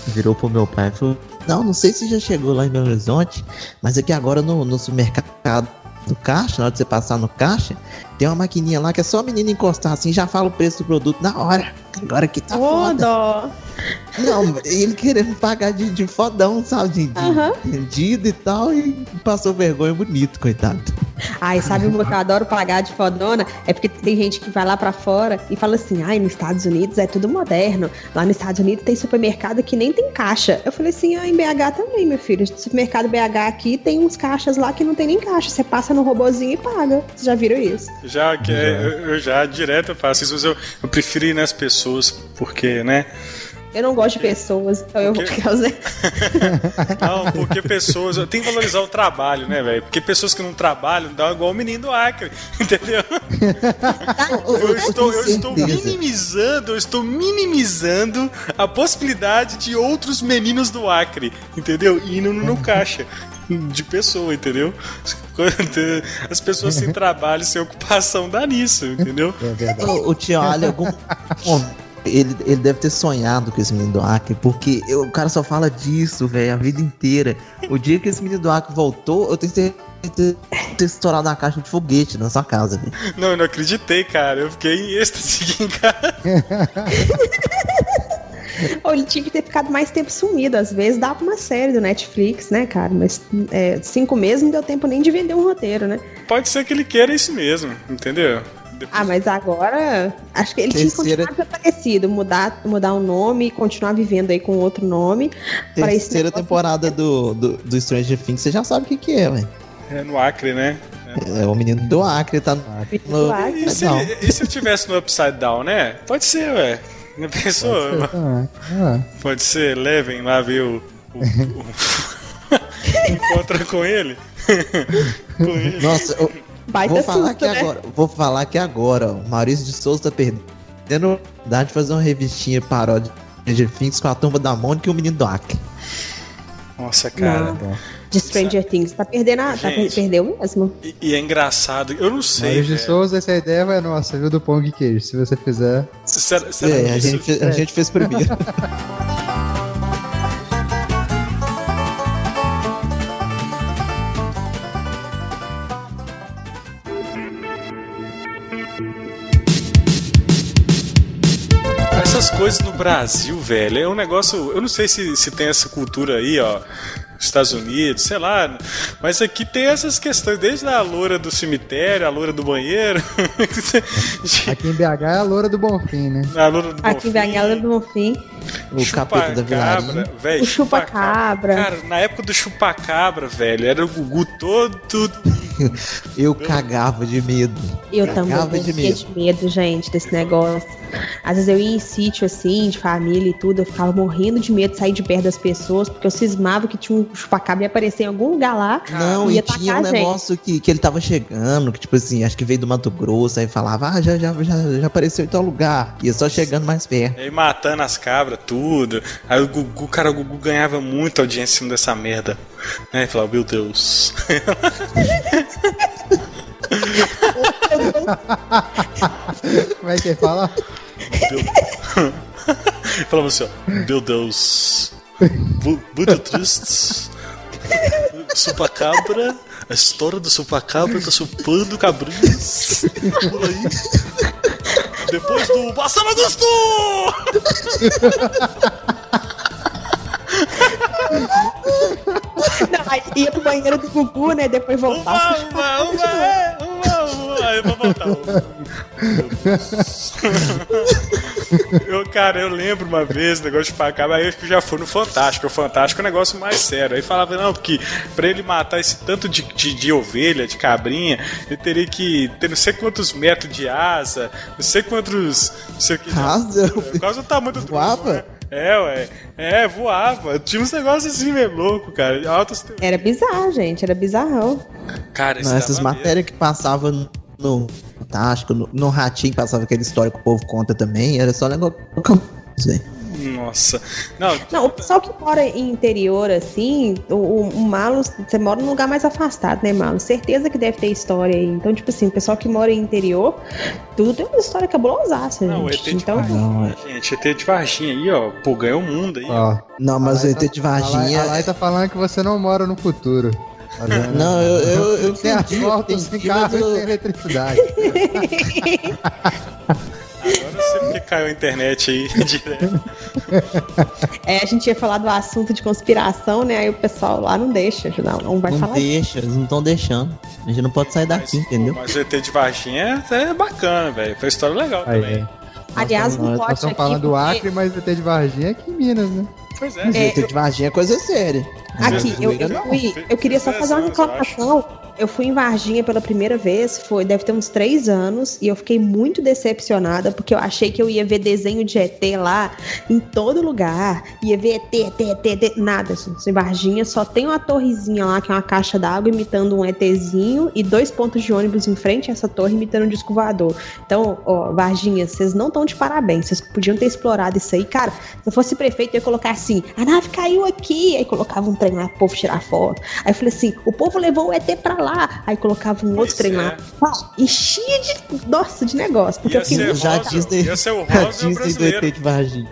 Virou pro meu pai e falou: Não, não sei se já chegou lá em Belo Horizonte, mas aqui agora no, no supermercado do caixa, na hora de você passar no caixa, tem uma maquininha lá que é só a menina encostar assim, já fala o preço do produto na hora. Agora que tá Ô, foda. dó. Não, ele querendo pagar de, de fodão, sabe? De, de e tal, e passou vergonha bonito, coitado. Ai, sabe uma que eu adoro pagar de fodona? É porque tem gente que vai lá pra fora e fala assim: ai, nos Estados Unidos é tudo moderno. Lá nos Estados Unidos tem supermercado que nem tem caixa. Eu falei assim: ah, em BH também, meu filho. Supermercado BH aqui tem uns caixas lá que não tem nem caixa. Você passa no robozinho e paga. Vocês já viram isso? Já que é, eu, eu já direto eu faço isso, mas eu, eu prefiro ir nas pessoas, porque, né? Eu não gosto de pessoas, então eu vou causar. [laughs] Não, porque pessoas. Tem que valorizar o trabalho, né, velho? Porque pessoas que não trabalham dão igual o menino do Acre, [laughs] entendeu? Eu estou, eu estou minimizando, eu estou minimizando a possibilidade de outros meninos do Acre, entendeu? Indo no caixa [laughs] de pessoa, entendeu? As pessoas sem trabalho, sem ocupação dá nisso, entendeu? É verdade. O, o tio Ali, algum ele, ele deve ter sonhado com esse menino do Acre, porque eu- o cara só fala disso, velho, a vida inteira. O dia que esse menino do Acre voltou, eu tenho certeza ter estourado a caixa de foguete na sua casa, velho. Não, eu não acreditei, cara. Eu fiquei em êxtase aqui em casa. [laughs] Ou ele tinha que ter ficado mais tempo sumido. Às vezes dava uma série do Netflix, né, cara? Mas é, cinco meses não deu tempo nem de vender um roteiro, né? Pode ser que ele queira isso mesmo, entendeu? Depois- Ah, mas agora acho que ele Terceira- tinha que continuar desaparecido, mudar, mudar o nome e continuar vivendo aí com outro nome. Terceira negócio- temporada do, do, do Stranger Things, você já sabe o que, que é, velho. É no Acre, né? É o menino do Acre, tá no. Acre. E se, e se ele tivesse no Upside Down, né? Pode ser, ué. Já pensou? Pode ser também. É. Pode ser, levem lá ver o. o- o- [laughs] Encontra com ele. [laughs] com ele. Nossa, eu Baita vou falar susto, que né? agora. Vou falar que agora, o Maurício de Souza tá perdendo a oportunidade de fazer uma revistinha paródia de Things com a turma da Mônica e o menino do Acre. Nossa, cara. Não. De Stranger Things. Tá perdendo a. Tá, Gente. perdeu mesmo. E, e é engraçado. Eu não sei. Maurício de velho. Souza, essa ideia vai nossa, viu, do Pão de Queijo. Se você fizer. Será, será É, a gente, a gente fez primeiro. [laughs] Coisas no Brasil, velho, é um negócio. Eu não sei se, se tem essa cultura aí, ó. Estados Unidos, sei lá. Mas aqui tem essas questões, desde a loura do cemitério, a loura do banheiro. [laughs] Aqui em BH é a loura do Bonfim, né? a loura do Aqui em Bonfim, BH do Bonfim. O capeta da vilarinha. Chupacabra, velho. O chupa-cabra. Cara, na época do chupacabra, velho, era o Gugu todo. [laughs] Eu cagava de medo. Eu também Cagava morria de de medo. medo. gente, desse negócio. Às vezes eu ia em sítio, assim, de família e tudo, eu ficava morrendo de medo de sair de perto das pessoas, porque eu cismava que tinha um chupacabra e ia aparecer em algum lugar lá Não, e e tinha um negócio que, que ele tava chegando, que tipo assim, acho que veio do Mato Grosso, aí falava, ah, já, já, já, já apareceu em tal lugar. Ia só chegando mais perto. E aí matando as cabras, tudo. Aí o Gugu, cara, o Gugu ganhava muita audiência em cima dessa merda. Aí falava, meu Deus. Como é que ele fala? Falava assim, ó, meu Deus. Mu- Muito triste. Supacabra. A história do supacabra tá chupando cabrinhas por aí. Depois do Marcelo Augusto! [laughs] Aí ia pro banheiro do Gugu, né? Depois Uma, voltava. uma, uma, é, uma, uma. Aí eu vou voltar. Meu Deus. Eu, cara, eu lembro uma vez, negócio de chupacabra, aí eu acho que já fui no Fantástico. O Fantástico é um negócio mais sério. Aí falava, não, porque pra ele matar esse tanto de, de, de ovelha, de cabrinha, ele teria que ter não sei quantos metros de asa, não sei quantos. Não sei o que. Asa? Por causa do tamanho do Voava? né? É, ué. É, voava. Tinha uns negócios assim meio louco, cara. Altas. Era bizarro, gente, era bizarrão. Cara, isso Não, essas matérias que passavam no, Fantástico, no, no Ratinho passava aquela história que o povo conta também, era só negócio. velho. Nossa. Não, Não, o pessoal que mora em interior, assim, o, o, o Malo, você mora num lugar mais afastado, né, Malo? Certeza que deve ter história aí. Então, tipo assim, o pessoal que mora em interior, tudo tem uma história cabulosaça, Não, o ET gente. de Então, Varginha, Não, é. gente, ET de Varginha aí, ó. Pô, ganhou o mundo aí. ó. Não, mas o a ET de tá- A Lai, Varginha. a Lai tá falando que você não mora no futuro. [laughs] Não, eu, eu, eu Tem asfalto, sem entendi, carro e sem eu- eletricidade. [laughs] [laughs] Agora eu sei porque caiu a internet aí [laughs] direto. é, a gente ia falar do assunto de conspiração, né? Aí o pessoal lá não deixa, não, não vai Não falar. deixa, eles não estão deixando. A gente não pode sair Mas, daqui, entendeu? Mas o ET de Varginha é, é bacana, velho. Foi uma história legal Aí, também. Aliás, Nós não Nós pode estamos aqui. falando do porque- Acre, mas o ET de Varginha é aqui em Minas, né? Pois é. Mas É, o ET de Varginha é coisa séria. Aqui, eu, eu, fui, eu queria só fazer uma reclamação. Eu fui em Varginha pela primeira vez, foi, deve ter uns três anos, e eu fiquei muito decepcionada, porque eu achei que eu ia ver desenho de ET lá em todo lugar. Ia ver ET, ET, ET, ET. Nada, gente. Em Varginha só tem uma torrezinha lá, que é uma caixa d'água imitando um ETzinho, e dois pontos de ônibus em frente a essa torre imitando um disco voador. Então, ó, Varginha, vocês não estão de parabéns. Vocês podiam ter explorado isso aí. Cara, se eu fosse prefeito, eu ia colocar assim: a nave caiu aqui. Aí colocava um trem lá pro povo tirar foto. Aí eu falei assim, o povo levou o ET pra lá. Aí colocava um outro trem é. lá. Pá, Enchia de, nossa, de negócio. Porque Ia eu fiquei muito Já Disney, ia ser o a [laughs] rosa e o Disney do brasileiro. ET de Varginha.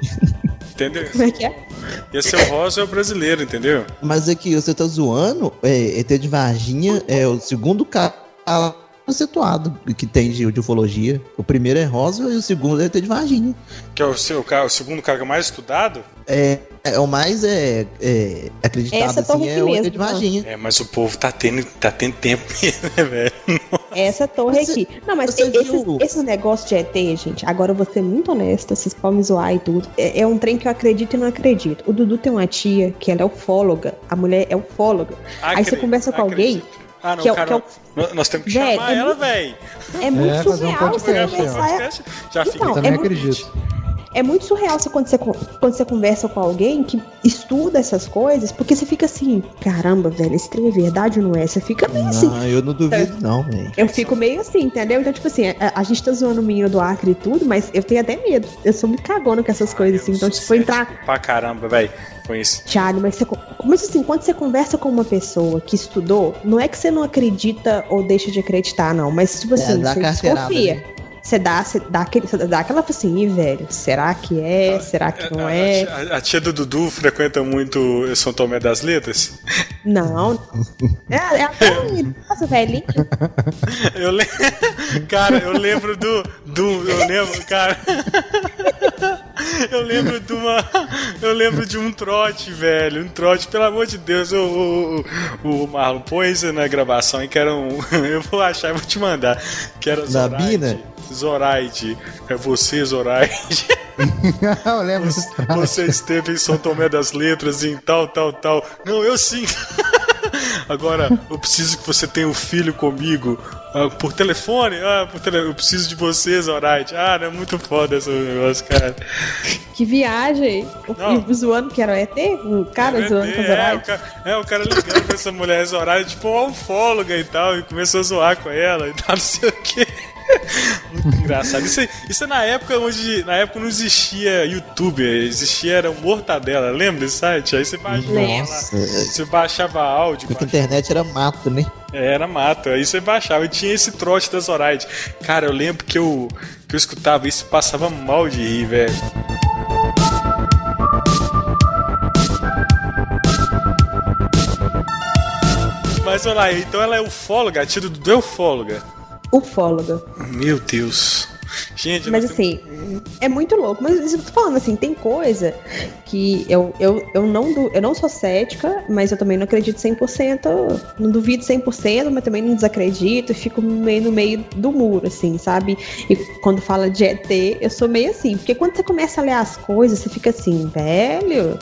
Entendeu? como é que é? Ia ser o rosa e o brasileiro, entendeu? Mas aqui, você tá zoando, é, ET de Varginha é o segundo cara conceituado que tem de, de ufologia. O primeiro é Rosa e o segundo é ET de Varginha. Que é o, seu, o segundo cara mais estudado. É, é o mais é, é, acreditado Essa torre assim, aqui é o ET mesmo, de? Varginha. É, mas o povo tá tendo, tá tendo tempo [laughs] mesmo, né, velho? Essa torre Você- aqui. Não, mas você esses, viu- esses negócios de ET, gente, agora eu vou ser muito honesta, vocês podem me zoar e tudo. É, é um trem que eu acredito e não acredito. O Dudu tem uma tia que ela é ufóloga, a mulher é ufóloga. Aí você Acredito, conversa com alguém acredito. Ah, não, que é cara, que é o- nós- temos que Véi, chamar é ela, muito- velho. É muito É, fazer um surreal você Já fica Então, Eu também é muito- acredito. É muito surreal você, quando, você, quando você conversa com alguém que estuda essas coisas, porque você fica assim, caramba, velho, esse trem é verdade ou não é? Você fica meio assim. Não, eu não duvido, não, velho. Eu fico meio assim, entendeu? Então, tipo assim, a, a gente tá zoando o menino do Acre e tudo, mas eu tenho até medo. Eu sou muito cagona com essas coisas, assim. Então, tipo, entrar. Pra caramba, velho. Com isso. Thiago, mas, você, mas assim, quando você conversa com uma pessoa que estudou, não é que você não acredita ou deixa de acreditar, não. Mas, tipo É, assim, você desconfia. né? Você dá, você dá, aquele, você dá aquela assim, "Ih, velho, será que é? Será que não A- é? A, a tia do Dudu frequenta muito São Tomé das Letras? Não. É, é até um- Nossa, velhinho. [laughs] Eu lembro. Cara, eu lembro do. do eu lembro, cara. Eu lembro de uma. Eu lembro de um trote, velho. Um trote, pelo amor de Deus. O, o, o, Marlon, isso na gravação e que era um. [laughs] Eu vou achar e vou te mandar. Que era Da Zoraide. É você, Zoraide. [laughs] [laughs] eu lembro Você, você esteve em São Tomé das Letras em tal, tal, tal. Não, eu sim. [laughs] Agora, eu preciso que você tenha um filho comigo. Ah, por telefone? Ah, por tele... eu preciso de você, Zoraide. Ah, não é muito foda esse negócio, cara. Que viagem. Não. O, zoando que era o ET? O cara É, zoando com a é, Zoraide? o cara, é, o cara ligando pra essa mulher Zoraide, tipo uma ufóloga e tal, e começou a zoar com ela e tal, não sei o que. Muito engraçado. Isso, isso é na época onde. Na época não existia YouTube, existia era o Mortadela, lembra desse site? Aí você baixava. Nossa, Você baixava áudio, porque a internet era mato, né? é, era mato, aí você baixava e tinha esse trote da Zoraide. Cara, eu lembro que eu, que eu escutava isso e passava mal de rir, velho. Mas olha lá, então ela é ufóloga, a tia do ufóloga. Ufóloga. Meu Deus. Gente, Mas assim, é muito louco. Mas isso que eu tô falando, assim, tem coisa que eu, eu, eu, não, du- eu não sou cética, mas eu também não acredito 100%. Não duvido 100%, mas também não desacredito. E fico meio no meio do muro, assim, sabe? E quando fala de ET, eu sou meio assim. Porque quando você começa a ler as coisas, você fica assim, velho,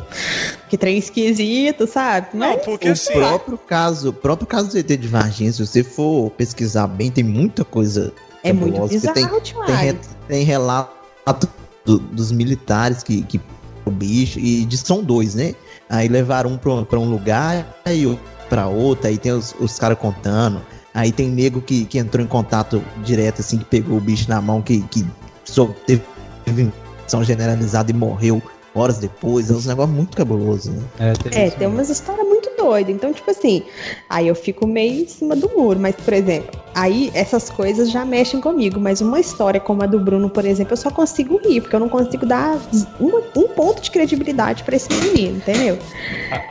que trem esquisito, sabe? Não, Mas, porque o assim. próprio caso, o próprio caso do ET de Varginha, se você for pesquisar bem, tem muita coisa é muito cabulosa, porque bizarro, Tem, re- tem relato do- dos militares que, que o bicho, e de, são dois, né? Aí levaram um pra, pra um lugar e outro pra outro, aí tem os, os caras contando. Aí tem nego que, que entrou em contato direto, assim, que pegou o bicho na mão, que, que só teve infecção generalizada e morreu horas depois. É um negócio muito cabuloso, né? É, tem, É, tem umas histórias muito doidas. Então, tipo assim, aí eu fico meio em cima do muro. Mas, por exemplo, aí essas coisas já mexem comigo. Mas uma história como a do Bruno, por exemplo, eu só consigo rir, porque eu não consigo dar um, um ponto de credibilidade pra esse menino, entendeu? [laughs]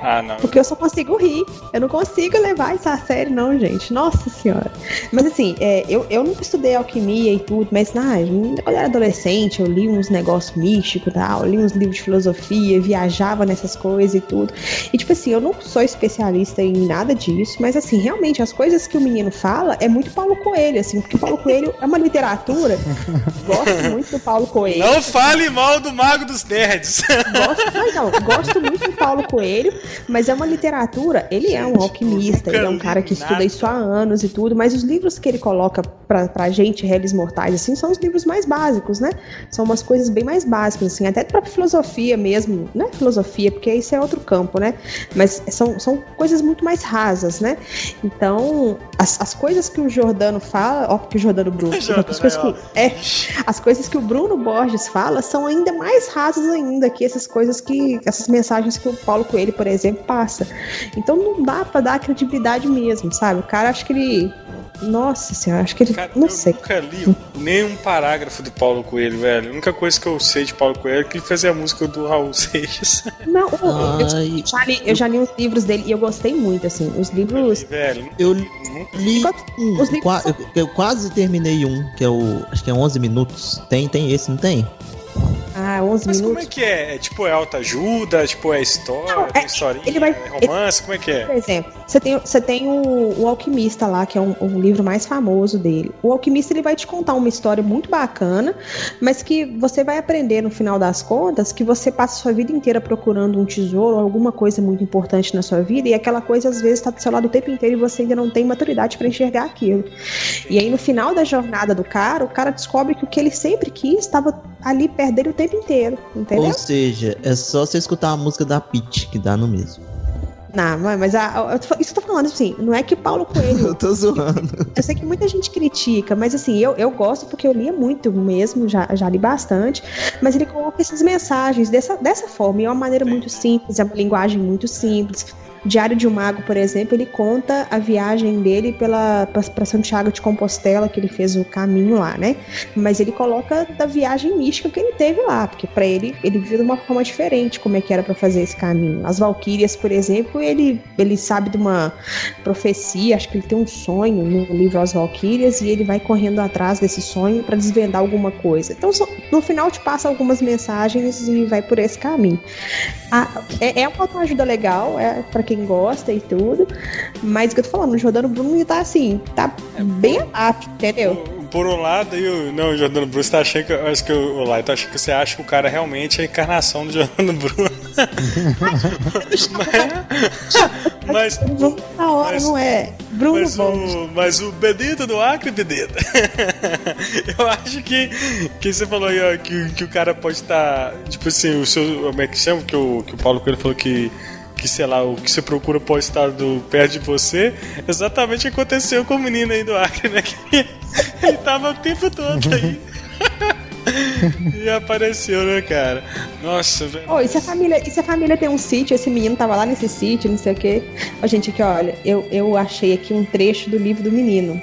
Ah, não. Porque eu só consigo rir. Eu não consigo levar isso a sério, não, gente. Nossa senhora. Mas assim, é, eu, eu nunca estudei alquimia e tudo, mas na, quando eu era adolescente, eu li uns negócios místicos e tal, li uns livros de filosofia, viajava nessas coisas e tudo. E tipo assim, eu não sou especialista em nada disso, mas assim, realmente as coisas que o menino fala é muito Paulo Coelho, assim, porque Paulo Coelho é uma literatura. [laughs] Gosto muito do Paulo Coelho. Não fale mal do Mago dos Nerds. Gosto, não, não, gosto muito do Paulo Coelho, mas é uma literatura. Ele é um alquimista, ele é um cara que estuda isso há anos e tudo, mas os livros que ele coloca pra, pra gente, réis mortais, assim, são os livros mais básicos, né? São umas coisas bem mais básicas, assim, até pra filosofia mesmo, não é filosofia, porque isso é outro campo, né? Mas são, são coisas muito mais rasas, né? Então, as, as coisas que o, jo, Jordano fala, ó, que o Jordano Bruno, [laughs] Jordano, as, coisas é, que, é, as coisas que o Bruno Borges fala são ainda mais rasas ainda que essas coisas que, essas mensagens que o Paulo Coelho, por exemplo, passa. Então não dá pra dar credibilidade mesmo, sabe? O cara acho que ele, nossa senhora, acho que ele, Cara, não eu sei. nunca li nenhum parágrafo do Paulo Coelho, velho. A única coisa que eu sei de Paulo Coelho é que ele fazia a música do Raul Seixas. [laughs] Não, eu, eu já li, eu já li os livros dele e eu gostei muito, assim, os livros. velho, eu li um, Os livros qua- são- eu, eu quase terminei um, que é o. Acho que é 11 minutos. Tem, tem esse, não tem? Ah, 11 Mas como minutos. é que é? É tipo, é autoajuda? Tipo, é história? Não, é- historinha? ele vai- É romance? Como é que é? Por exemplo, você tem, você tem o, o Alquimista lá, que é um, um livro mais famoso dele. O Alquimista ele vai te contar uma história muito bacana, mas que você vai aprender no final das contas que você passa a sua vida inteira procurando um tesouro, alguma coisa muito importante na sua vida, e aquela coisa às vezes está do seu lado o tempo inteiro e você ainda não tem maturidade para enxergar aquilo. E aí no final da jornada do cara, o cara descobre que o que ele sempre quis estava ali perto dele o tempo inteiro, entendeu? Ou seja, é só você escutar a música da Peach, que dá no mesmo. Não, mas- a- a- isso que eu tô falando assim, não é que Paulo Coelho [laughs] Eu tô zoando. Eu sei que muita gente critica, mas assim, eu, eu gosto porque eu lia muito mesmo, já, já li bastante, mas ele coloca essas mensagens dessa, dessa forma, e é uma maneira muito simples, é uma linguagem muito simples. Diário de um Mago, por exemplo, ele conta a viagem dele pela para Santiago de Compostela, que ele fez o caminho lá, né? Mas ele coloca da viagem mística que ele teve lá, porque para ele ele viu de uma forma diferente como é que era para fazer esse caminho. As Valquírias, por exemplo, ele ele sabe de uma profecia, acho que ele tem um sonho no livro As Valquírias e ele vai correndo atrás desse sonho para desvendar alguma coisa. Então, no final te passa algumas mensagens e vai por esse caminho. É, é uma autoajuda legal, é para quem gosta e tudo, mas o que eu tô falando, o Jordano Bruno tá assim, tá bem abaixo, entendeu? Por- Por um lado, eu, não, o Jordano Bruno, tá achando que, acho que o Lai, tá achando que você acha que o cara realmente é a encarnação do Jordano Bruno. [laughs] mas, Bruno na hora, mas- não é? Bruno mas, o, mas o Benito do Acre, Benito. [laughs] eu acho que, que você falou aí, ó, que, que o cara pode estar. tipo assim, o seu. Como é que chama? Que o, que o Paulo Coelho falou que. Que sei lá, o que você procura pode estar do, perto de você. Exatamente o que aconteceu com o menino aí do Acre, né? [laughs] Que ele tava o tempo todo aí. [laughs] e apareceu, né, cara? Nossa, velho. Ô, e se a família, e se a família tem um sítio, esse menino tava lá nesse sítio, não sei o quê. Ó, gente, aqui, olha, eu, eu achei aqui um trecho do livro do menino.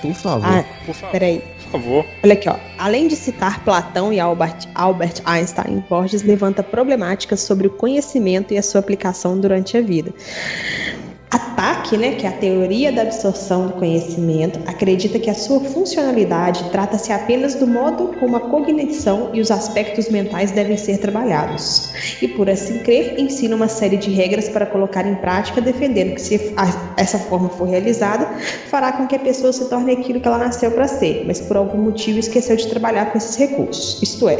Por favor. Ah, Por favor. peraí. Por favor. Olha aqui, ó. Além de citar Platão e Albert, Albert Einstein, Borges levanta problemáticas sobre o conhecimento e a sua aplicação durante a vida. Ataque, né, que é a teoria da absorção do conhecimento, acredita que a sua funcionalidade trata-se apenas do modo como a cognição e os aspectos mentais devem ser trabalhados. E por assim crer, ensina uma série de regras para colocar em prática, defendendo que se essa forma for realizada, fará com que a pessoa se torne aquilo que ela nasceu para ser, mas por algum motivo esqueceu de trabalhar com esses recursos. Isto é,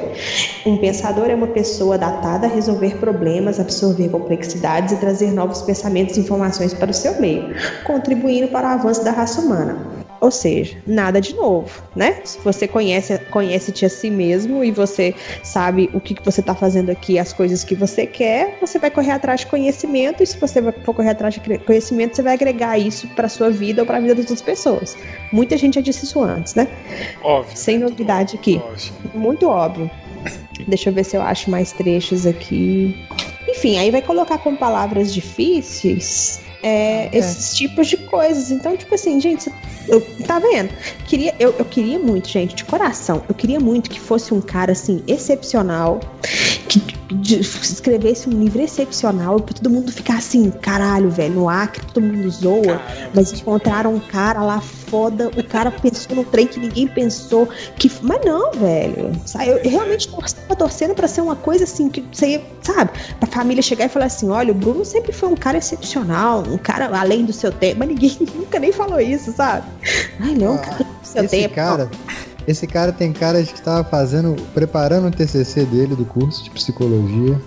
um pensador é uma pessoa datada a resolver problemas, absorver complexidades e trazer novos pensamentos e informações para o seu meio, contribuindo para o avanço da raça humana. Ou seja, nada de novo, né? Se você conhece conhece-te a si mesmo e você sabe o que, que você está fazendo aqui, as coisas que você quer, você vai correr atrás de conhecimento e se você for correr atrás de conhecimento, você vai agregar isso para sua vida ou para a vida das outras pessoas. Muita gente já disse isso antes, né? Óbvio. Sem novidade aqui. Óbvio. Muito óbvio. Deixa eu ver se eu acho mais trechos aqui. Enfim, aí vai colocar com palavras difíceis é, esses tipos de coisas. Então, tipo assim, gente, eu, tá vendo? Queria, eu, eu queria muito, gente, de coração, eu queria muito que fosse um cara assim, excepcional, que de- escrevesse um livro excepcional pra todo mundo ficar assim, caralho, velho, no Acre, todo mundo zoa. Caramba, Mas encontraram um cara lá foda, o cara pensou no trem que ninguém pensou. Que... Mas não, velho. Sabe, Eu realmente tava torcendo pra ser uma coisa assim, que você sabe, pra família chegar e falar assim: olha, o Bruno sempre foi um cara excepcional, um cara além do seu tempo. Mas ninguém [laughs] nunca nem falou isso, sabe? Ai, não, um cara do seu Esse tempo. cara, esse cara tem cara de que tava fazendo, preparando o TCC dele do curso de psicologia.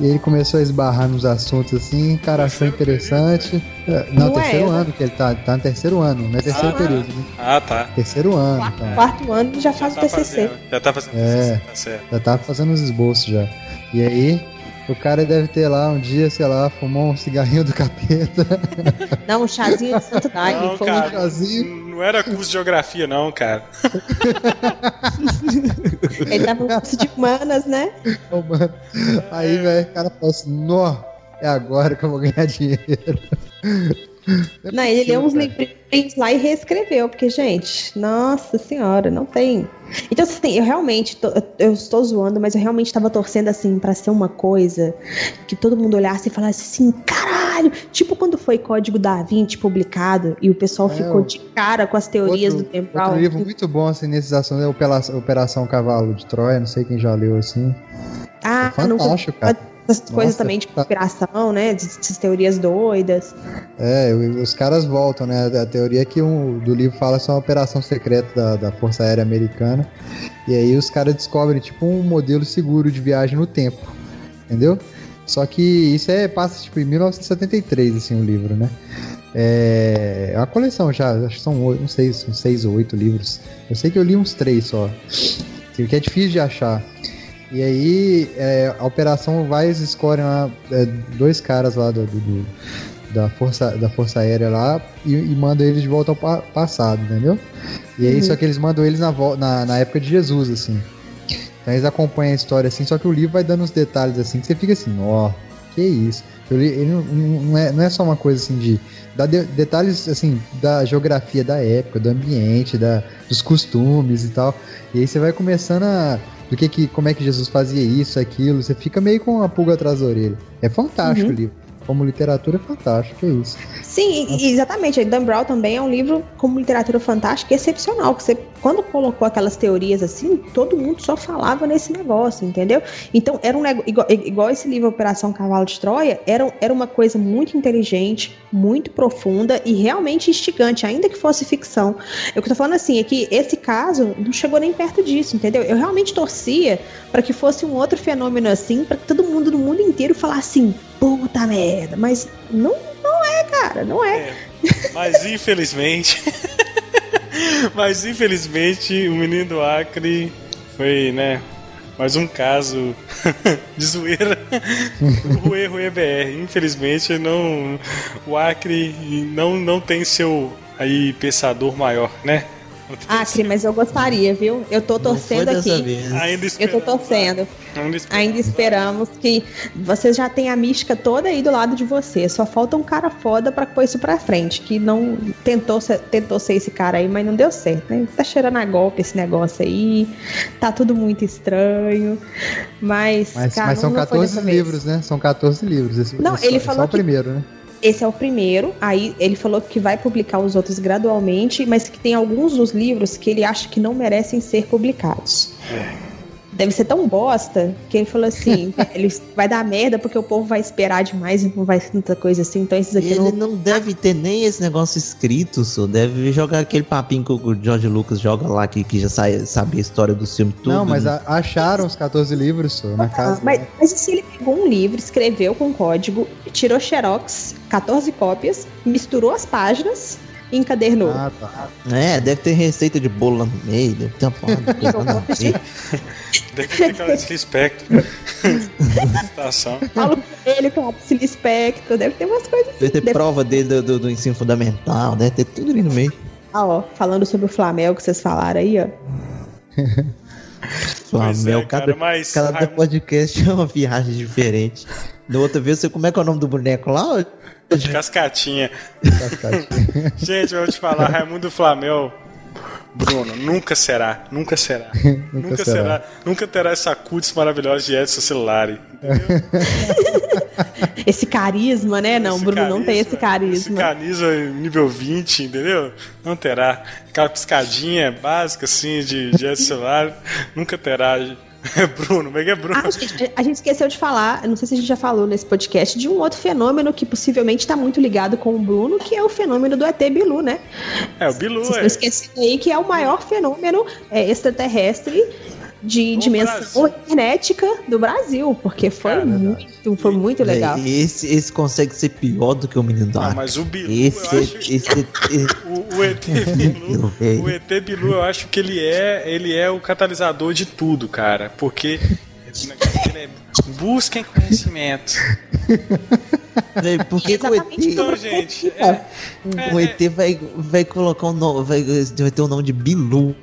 E ele começou a esbarrar nos assuntos assim, o cara achou interessante. É, Não, Não é, terceiro né? ano que ele tá, tá no terceiro ano, não é terceiro Ah, período, né? Ah, tá. Terceiro ano, Quarto, tá. quarto ano ele já faz o tá TCC. fazendo, já tá fazendo É. TCC, tá certo. Já tá fazendo os esboços já. E aí, O cara deve ter lá um dia, sei lá, fumou um cigarrinho do capeta. [laughs] Não, um chazinho de Santo Daime. Não, cara, um... chazinho. não era curso de geografia, não, cara. [laughs] Ele tava no curso de humanas, né? Mano. Aí, velho, o cara falou assim: Nó, é agora que eu vou ganhar dinheiro. Não, ele leu uns livrinhos lá e reescreveu, porque, gente, nossa senhora, não tem. Então, assim, eu realmente, tô- eu estou zoando, mas eu realmente tava torcendo, assim, pra ser uma coisa que todo mundo olhasse e falasse assim, caralho! Tipo quando foi Código da Vinci publicado e o pessoal É, ficou de cara com as teorias outro, do temporal. Outro livro muito bom, assim, nessas ações é Operação, Operação Cavalo de Troia, não sei quem já leu, assim. Ah, é não fantástico, cara. Essas coisas Nossa, também de conspiração, né? Essas teorias doidas. É, os caras voltam, né? A teoria é que um, do livro fala só uma operação secreta da, da Força Aérea Americana. E aí os caras descobrem, tipo, um modelo seguro de viagem no tempo. Entendeu? Só que isso é, passa, tipo, em 1973, assim, o livro, né? É, é uma coleção já, acho que são oito, não sei, são seis ou oito livros. Eu sei que eu li uns três só. Que é difícil de achar. E aí, é, a operação vai, eles escolhem lá é, dois caras lá do, do- da, força, da Força Aérea lá e, e mandam eles de volta ao pa- passado, entendeu? E aí, Uhum. só que eles mandam eles na, na, na época de Jesus, assim. Então eles acompanham a história assim, só que o livro vai dando uns detalhes assim que você fica assim, ó, que isso. Li- Ele não, não- não é, não é só uma coisa assim de. Dá de- detalhes assim da geografia da época, do ambiente, da, dos costumes e tal. E aí você vai começando a. Do que, que como é que Jesus fazia isso, aquilo, você fica meio com uma pulga atrás da orelha. É fantástico Uhum. o livro. Como literatura fantástico, é isso. Sim, exatamente. Dan Brown também é um livro como literatura fantástica excepcional. Que você, quando colocou aquelas teorias assim, todo mundo só falava nesse negócio, entendeu? Então era um negócio igual, igual esse livro Operação Cavalo de Troia, era, era uma coisa muito inteligente, muito profunda e realmente instigante, ainda que fosse ficção. Eu que tô falando assim é que esse caso não chegou nem perto disso, entendeu? Eu realmente torcia para que fosse um outro fenômeno assim, para que todo mundo no mundo inteiro falasse assim, puta merda, mas não, não é, cara, não é. É, mas infelizmente. [laughs] mas infelizmente o menino do Acre foi, né? Mais um caso [laughs] de zoeira do Rue Rue BR. Infelizmente não. O Acre não, não tem seu aí pensador maior, né? Acre, seu- mas eu gostaria, viu? Eu tô torcendo aqui. vez. Ainda Eu esperamos, tô torcendo. Ainda esperamos. Ainda esperamos que vocês já tenham a mística toda aí do lado de vocês. Só falta um cara foda pra pôr isso pra frente. Que não tentou ser, tentou ser esse cara aí, mas não deu certo, né? Tá cheirando a golpe esse negócio aí. Tá tudo muito estranho. Mas, Mas, cara, mas são não foi 14 dessa vez. livros, né? São 14 livros. Esse, Não, esse ele só, falou só o que- primeiro, né? Esse é o primeiro, aí ele falou que vai publicar os outros gradualmente, mas que tem alguns dos livros que ele acha que não merecem ser publicados. Deve ser tão bosta que ele falou assim: [laughs] ele vai dar merda porque o povo vai esperar demais e não vai ser tanta coisa assim, então esses aqui Ele não. não deve ter nem esse negócio escrito, só deve jogar aquele papinho que o George Lucas joga lá, que, que já sai, sabe a história do filme tudo. Não, mas né? a- acharam os 14 livros só, na Ah, casa. mas, mas e se ele pegou um livro, escreveu com código, tirou xerox, 14 cópias, misturou as páginas e encadernou? Ah, tá. É, deve ter receita de bolo lá no meio, deve ter uma porrada de coisa. [laughs] Deve ter aquela desrespeito. [laughs] Situação. Paulo Coelho com Apsil Spectro, deve ter umas coisas assim. Deve ter Deve- prova dele do, do- do ensino fundamental, deve ter tudo ali no meio. Ah, ó, falando sobre o Flamengo que vocês falaram aí, ó. [laughs] Flamengo, é, cada, cara, mas. cada Raimundo- podcast é uma viagem diferente. Da outra vez, você, como é que é o nome do boneco lá? Cascatinha. Cascatinha. [laughs] Gente, eu vou te falar, Raimundo Flamel. Bruno, nunca será, nunca será. [laughs] nunca, será. será. Nunca terá essa cutis maravilhosa de Edson Celulari. [laughs] Esse carisma, né? Não, Esse Bruno não tem esse Esse carisma. carisma nível 20, entendeu? Não terá. Aquela piscadinha básica, assim, de, de Edson Celulari. Nunca terá. [laughs] Bruno, como é que é Bruno? Ah, gente, a gente esqueceu de falar, não sei se a gente já falou nesse podcast, de um outro fenômeno que possivelmente está muito ligado com o Bruno, que é o fenômeno do ET Bilu, né? É, o Bilu, Vocês é. não esqueceram aí que é o maior fenômeno é, extraterrestre de Do dimensão Brasil. hermética do Brasil, porque foi É, muito, foi muito legal. Esse, esse consegue ser pior do que o menino do Não, Acre. mas o Bilu, Esse, eu acho. esse, esse- [laughs] O, o ET [laughs] Bilu, o ET Bilu, eu acho que ele é, ele é o catalisador de tudo, cara. Porque é busquem conhecimento. [laughs] Véi, Por que que o ET, Então, gente, é, o ET vai, vai colocar um nome, vai, vai ter o nome de Bilu.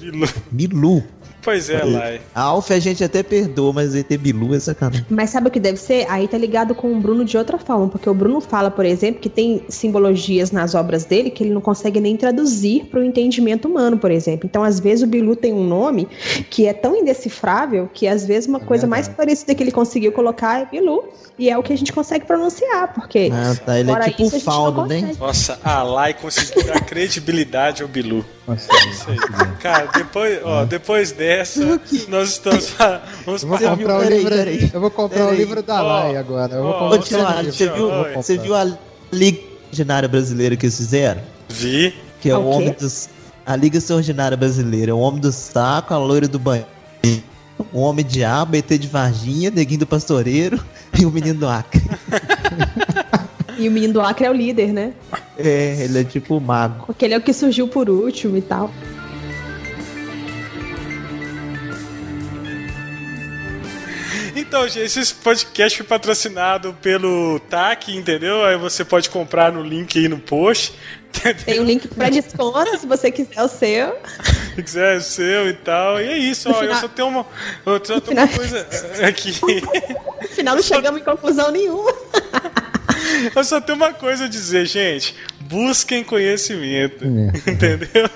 Bilu. Bilu. Pois é, Lai. A Alf a gente até perdoa, mas ET Bilu é sacanagem. Mas sabe o que deve ser? Aí tá ligado com o Bruno de outra forma, porque o Bruno fala, por exemplo, que tem simbologias nas obras dele que ele não consegue nem traduzir para o entendimento humano, por exemplo. Então, às vezes, o Bilu tem um nome que é tão indecifrável que, às vezes, uma coisa mais parecida que ele conseguiu colocar é Bilu. E é o que a gente consegue pronunciar, porque. Ah, tá. Ele é tipo isso, não Faldo, né? Nossa, a Lai conseguiu dar credibilidade ao Bilu. Nossa, Isso aí. Cara, depois, ó, depois dessa, nós estamos. fa- Vamos eu vou comprar o livro. peraí. Eu vou comprar o livro da Lai agora. Eu vou comprar você viu, você viu a Liga Extraordinária Brasileira que eles fizeram? Vi. Que é o homem dos. A Liga Extraordinária Brasileira. O homem do saco, a loira do banho. O homem diabo, ET de Varginha, Neguinho do Pastoreiro [laughs] e o menino do Acre. [laughs] E o menino do Acre é o líder, né? É, ele é tipo o mago. Porque ele é o que surgiu por último e tal. Então, gente, esse podcast foi patrocinado pelo TAC, entendeu? Aí você pode comprar no link aí no post. Entendeu? [laughs] Tem um link para desconto, se você quiser o seu. Se quiser, é seu e tal. E é isso, No ó. Eu final- só tenho uma, eu só tenho uma coisa aqui. Afinal, não chegamos em conclusão nenhuma. Eu só tenho uma coisa a dizer, gente. Busquem conhecimento. É. [laughs] Entendeu?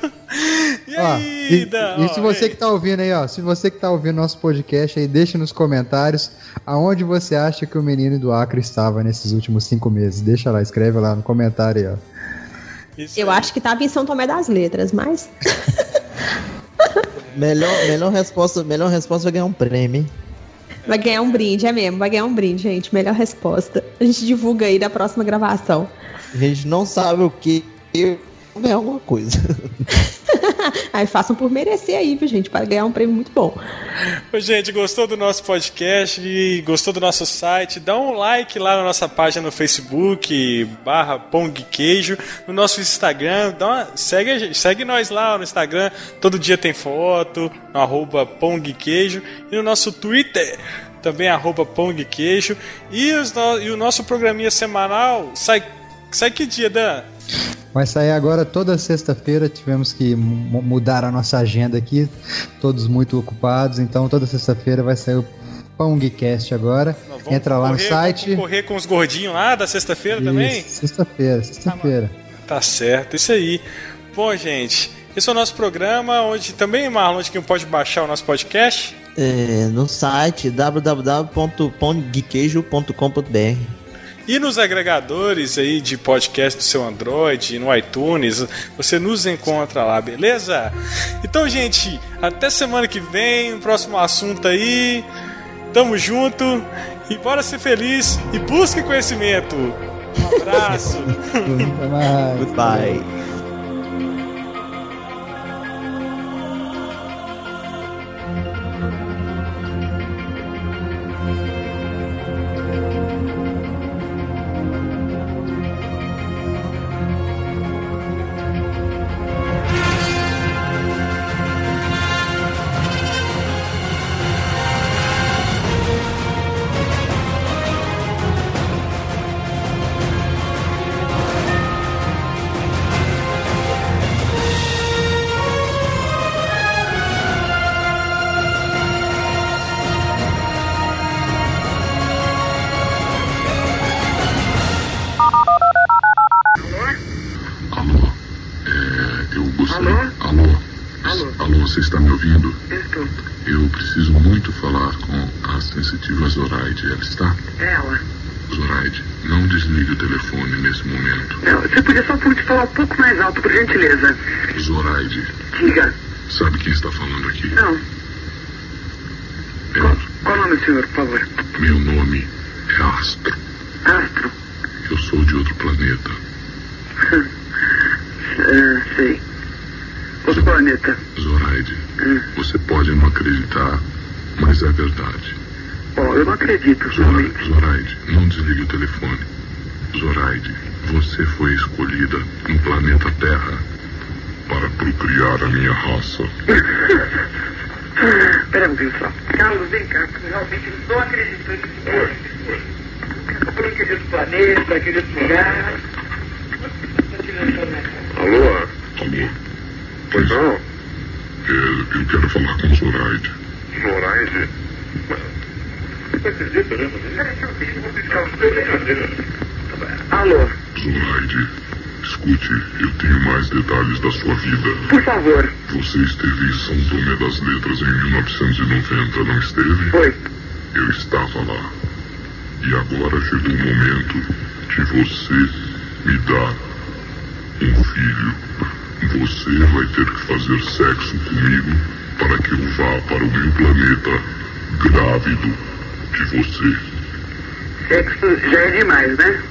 E Ó, aí, e, e ó, se você que tá ouvindo aí, ó, se você que tá ouvindo nosso podcast aí, deixa nos comentários aonde você acha que o menino do Acre estava nesses últimos cinco meses. Deixa lá, escreve lá no comentário aí, ó. isso Eu aí. acho que tava em São Tomé das Letras, mas. [laughs] Melhor, melhor, resposta, melhor resposta vai ganhar um prêmio, hein? Vai ganhar um brinde, é mesmo, vai ganhar um brinde, gente. Melhor resposta. A gente divulga aí da próxima gravação. A gente não sabe o que. Ganhar alguma coisa. [laughs] Aí façam por merecer aí, viu, gente? Para ganhar um prêmio muito bom. Ô, Gente, gostou do nosso podcast e gostou do nosso site? Dá um like lá na nossa página no Facebook, barra Pong Queijo, no nosso Instagram, dá uma- segue, segue nós lá no Instagram, todo dia tem foto, no arroba Pong Queijo, e no nosso Twitter, também arroba Pong Queijo, e, os no- e o nosso programinha semanal sai, sai que dia, Dan? Vai sair agora toda sexta-feira. Tivemos que mu- mudar a nossa agenda aqui, todos muito ocupados. Então, toda sexta-feira vai sair o Pongcast agora. Entra lá no correr- site. Vamos correr com os gordinhos lá da sexta-feira também? Sexta-feira, sexta-feira. Tá certo, isso aí. Bom, gente, esse é o nosso programa, onde também, Marlon, onde quem pode baixar o nosso podcast. É, no site www.pongqueijo.com.br E nos agregadores aí de podcast do seu Android, no iTunes, você nos encontra lá, beleza? Então, gente, até semana que vem, próximo assunto aí. Tamo junto e bora ser feliz e busque conhecimento. Um abraço. [laughs] Mais. Goodbye. Aquele planeta, aquele lugar. Alô? Alô? Pois não? É, eu quero falar com o Zoraide. Zoraide? Você acredita, né? Alô, Zoraide, escute, eu tenho mais detalhes da sua vida. por favor. Você esteve em São Tomé das Letras em 1990, não esteve? Foi. Eu estava lá. E agora chegou o momento de você me dar um filho. Você vai ter que fazer sexo comigo para que eu vá para o meu planeta grávido de você. Sexo já é demais, né?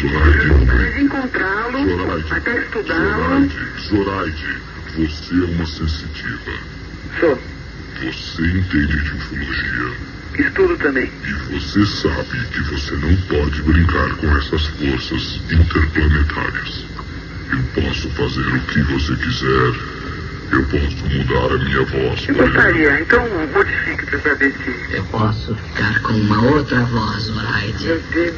Zoraide, Preciso encontrá-lo, até estudá-lo. Zoraide, Zoraide, você é uma sensitiva. Sou. Você entende de ufologia. Estudo também. E você sabe que você não pode brincar com essas forças interplanetárias. Eu posso fazer o que você quiser. Eu posso mudar a minha voz. Eu para- gostaria, então modifique pra saber se. Eu posso ficar com uma outra voz, Zoraide. Meu Deus.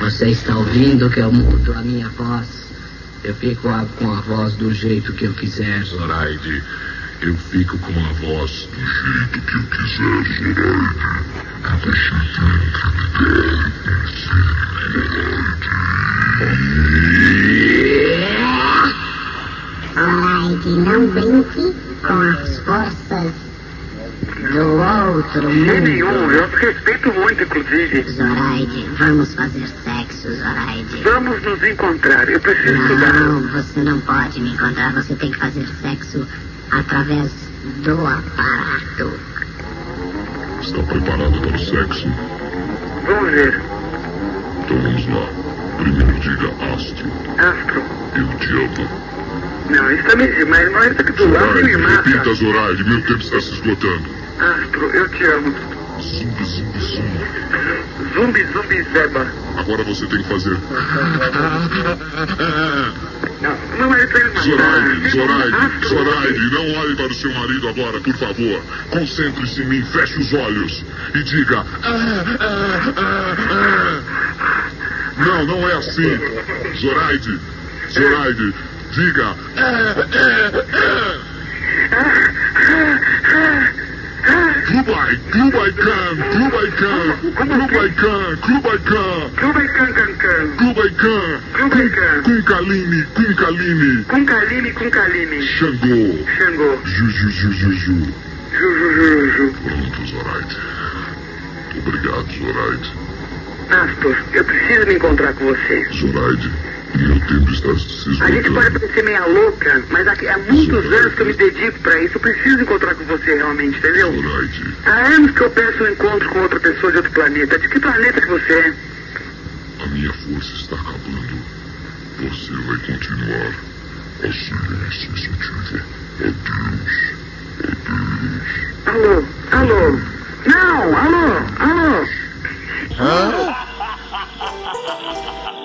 Você está ouvindo que eu mudo a minha voz? Eu fico com a voz do jeito que eu quiser. Zoraide, eu fico com a voz do jeito que eu quiser, Zoraide. E você tem que me dar um Zoraide, não brinque com as forças do outro De nenhum, mundo. eu respeito muito, inclusive. Zoraide, vamos fazer sexo, Zoraide. Vamos nos encontrar. Eu preciso estudar. Não, você não pode me encontrar. Você tem que fazer sexo através do aparato. Está preparado para o sexo? Vamos ver. Então vamos lá. Primeiro diga Astro. Astro. Eu te amo. Não, isso também é demais. Mas tá aqui do lado e me Zoraide, repita, mata. Zoraide. Meu tempo está se esgotando. Astro, eu te amo. Zumbi, zumbi, zumbi. Zumbi, zumbi, zeba. Agora você tem que fazer. [laughs] Não, não é matar. Zoraide, Zoraide, Zoraide, não olhe para o seu marido agora, por favor. Concentre-se em mim, feche os olhos e diga. "Ah, ah, ah, ah." Não, não é assim. Zoraide, Zoraide, diga. Klubai Khan, Klubai Khan, Klubai Khan, Klubai Khan, Klubai can, can, can. Klubai Khan, Klubai can. Kunkalini, Kunkalini, Com Kaline, com Kaline. Xangô, Xangô. Ju, Ju, Ju, Ju, Ju. Ju, ju, ju, ju. Pronto, Zoraide. Obrigado, Zoraide. Astor, eu preciso me encontrar com você. Zoraide, meu tempo está se A gente pode esgotando. parecer meia louca, mas aqui, há muitos anos que eu me dedico pra isso. Eu preciso encontrar com você realmente, entendeu? Há anos que eu peço um encontro com outra pessoa de outro planeta. De que planeta que você é? a minha força está acabando. Você vai continuar assim, sensitiva. Adeus. Adeus. Alô? Alô? Não! Alô? Alô? [laughs]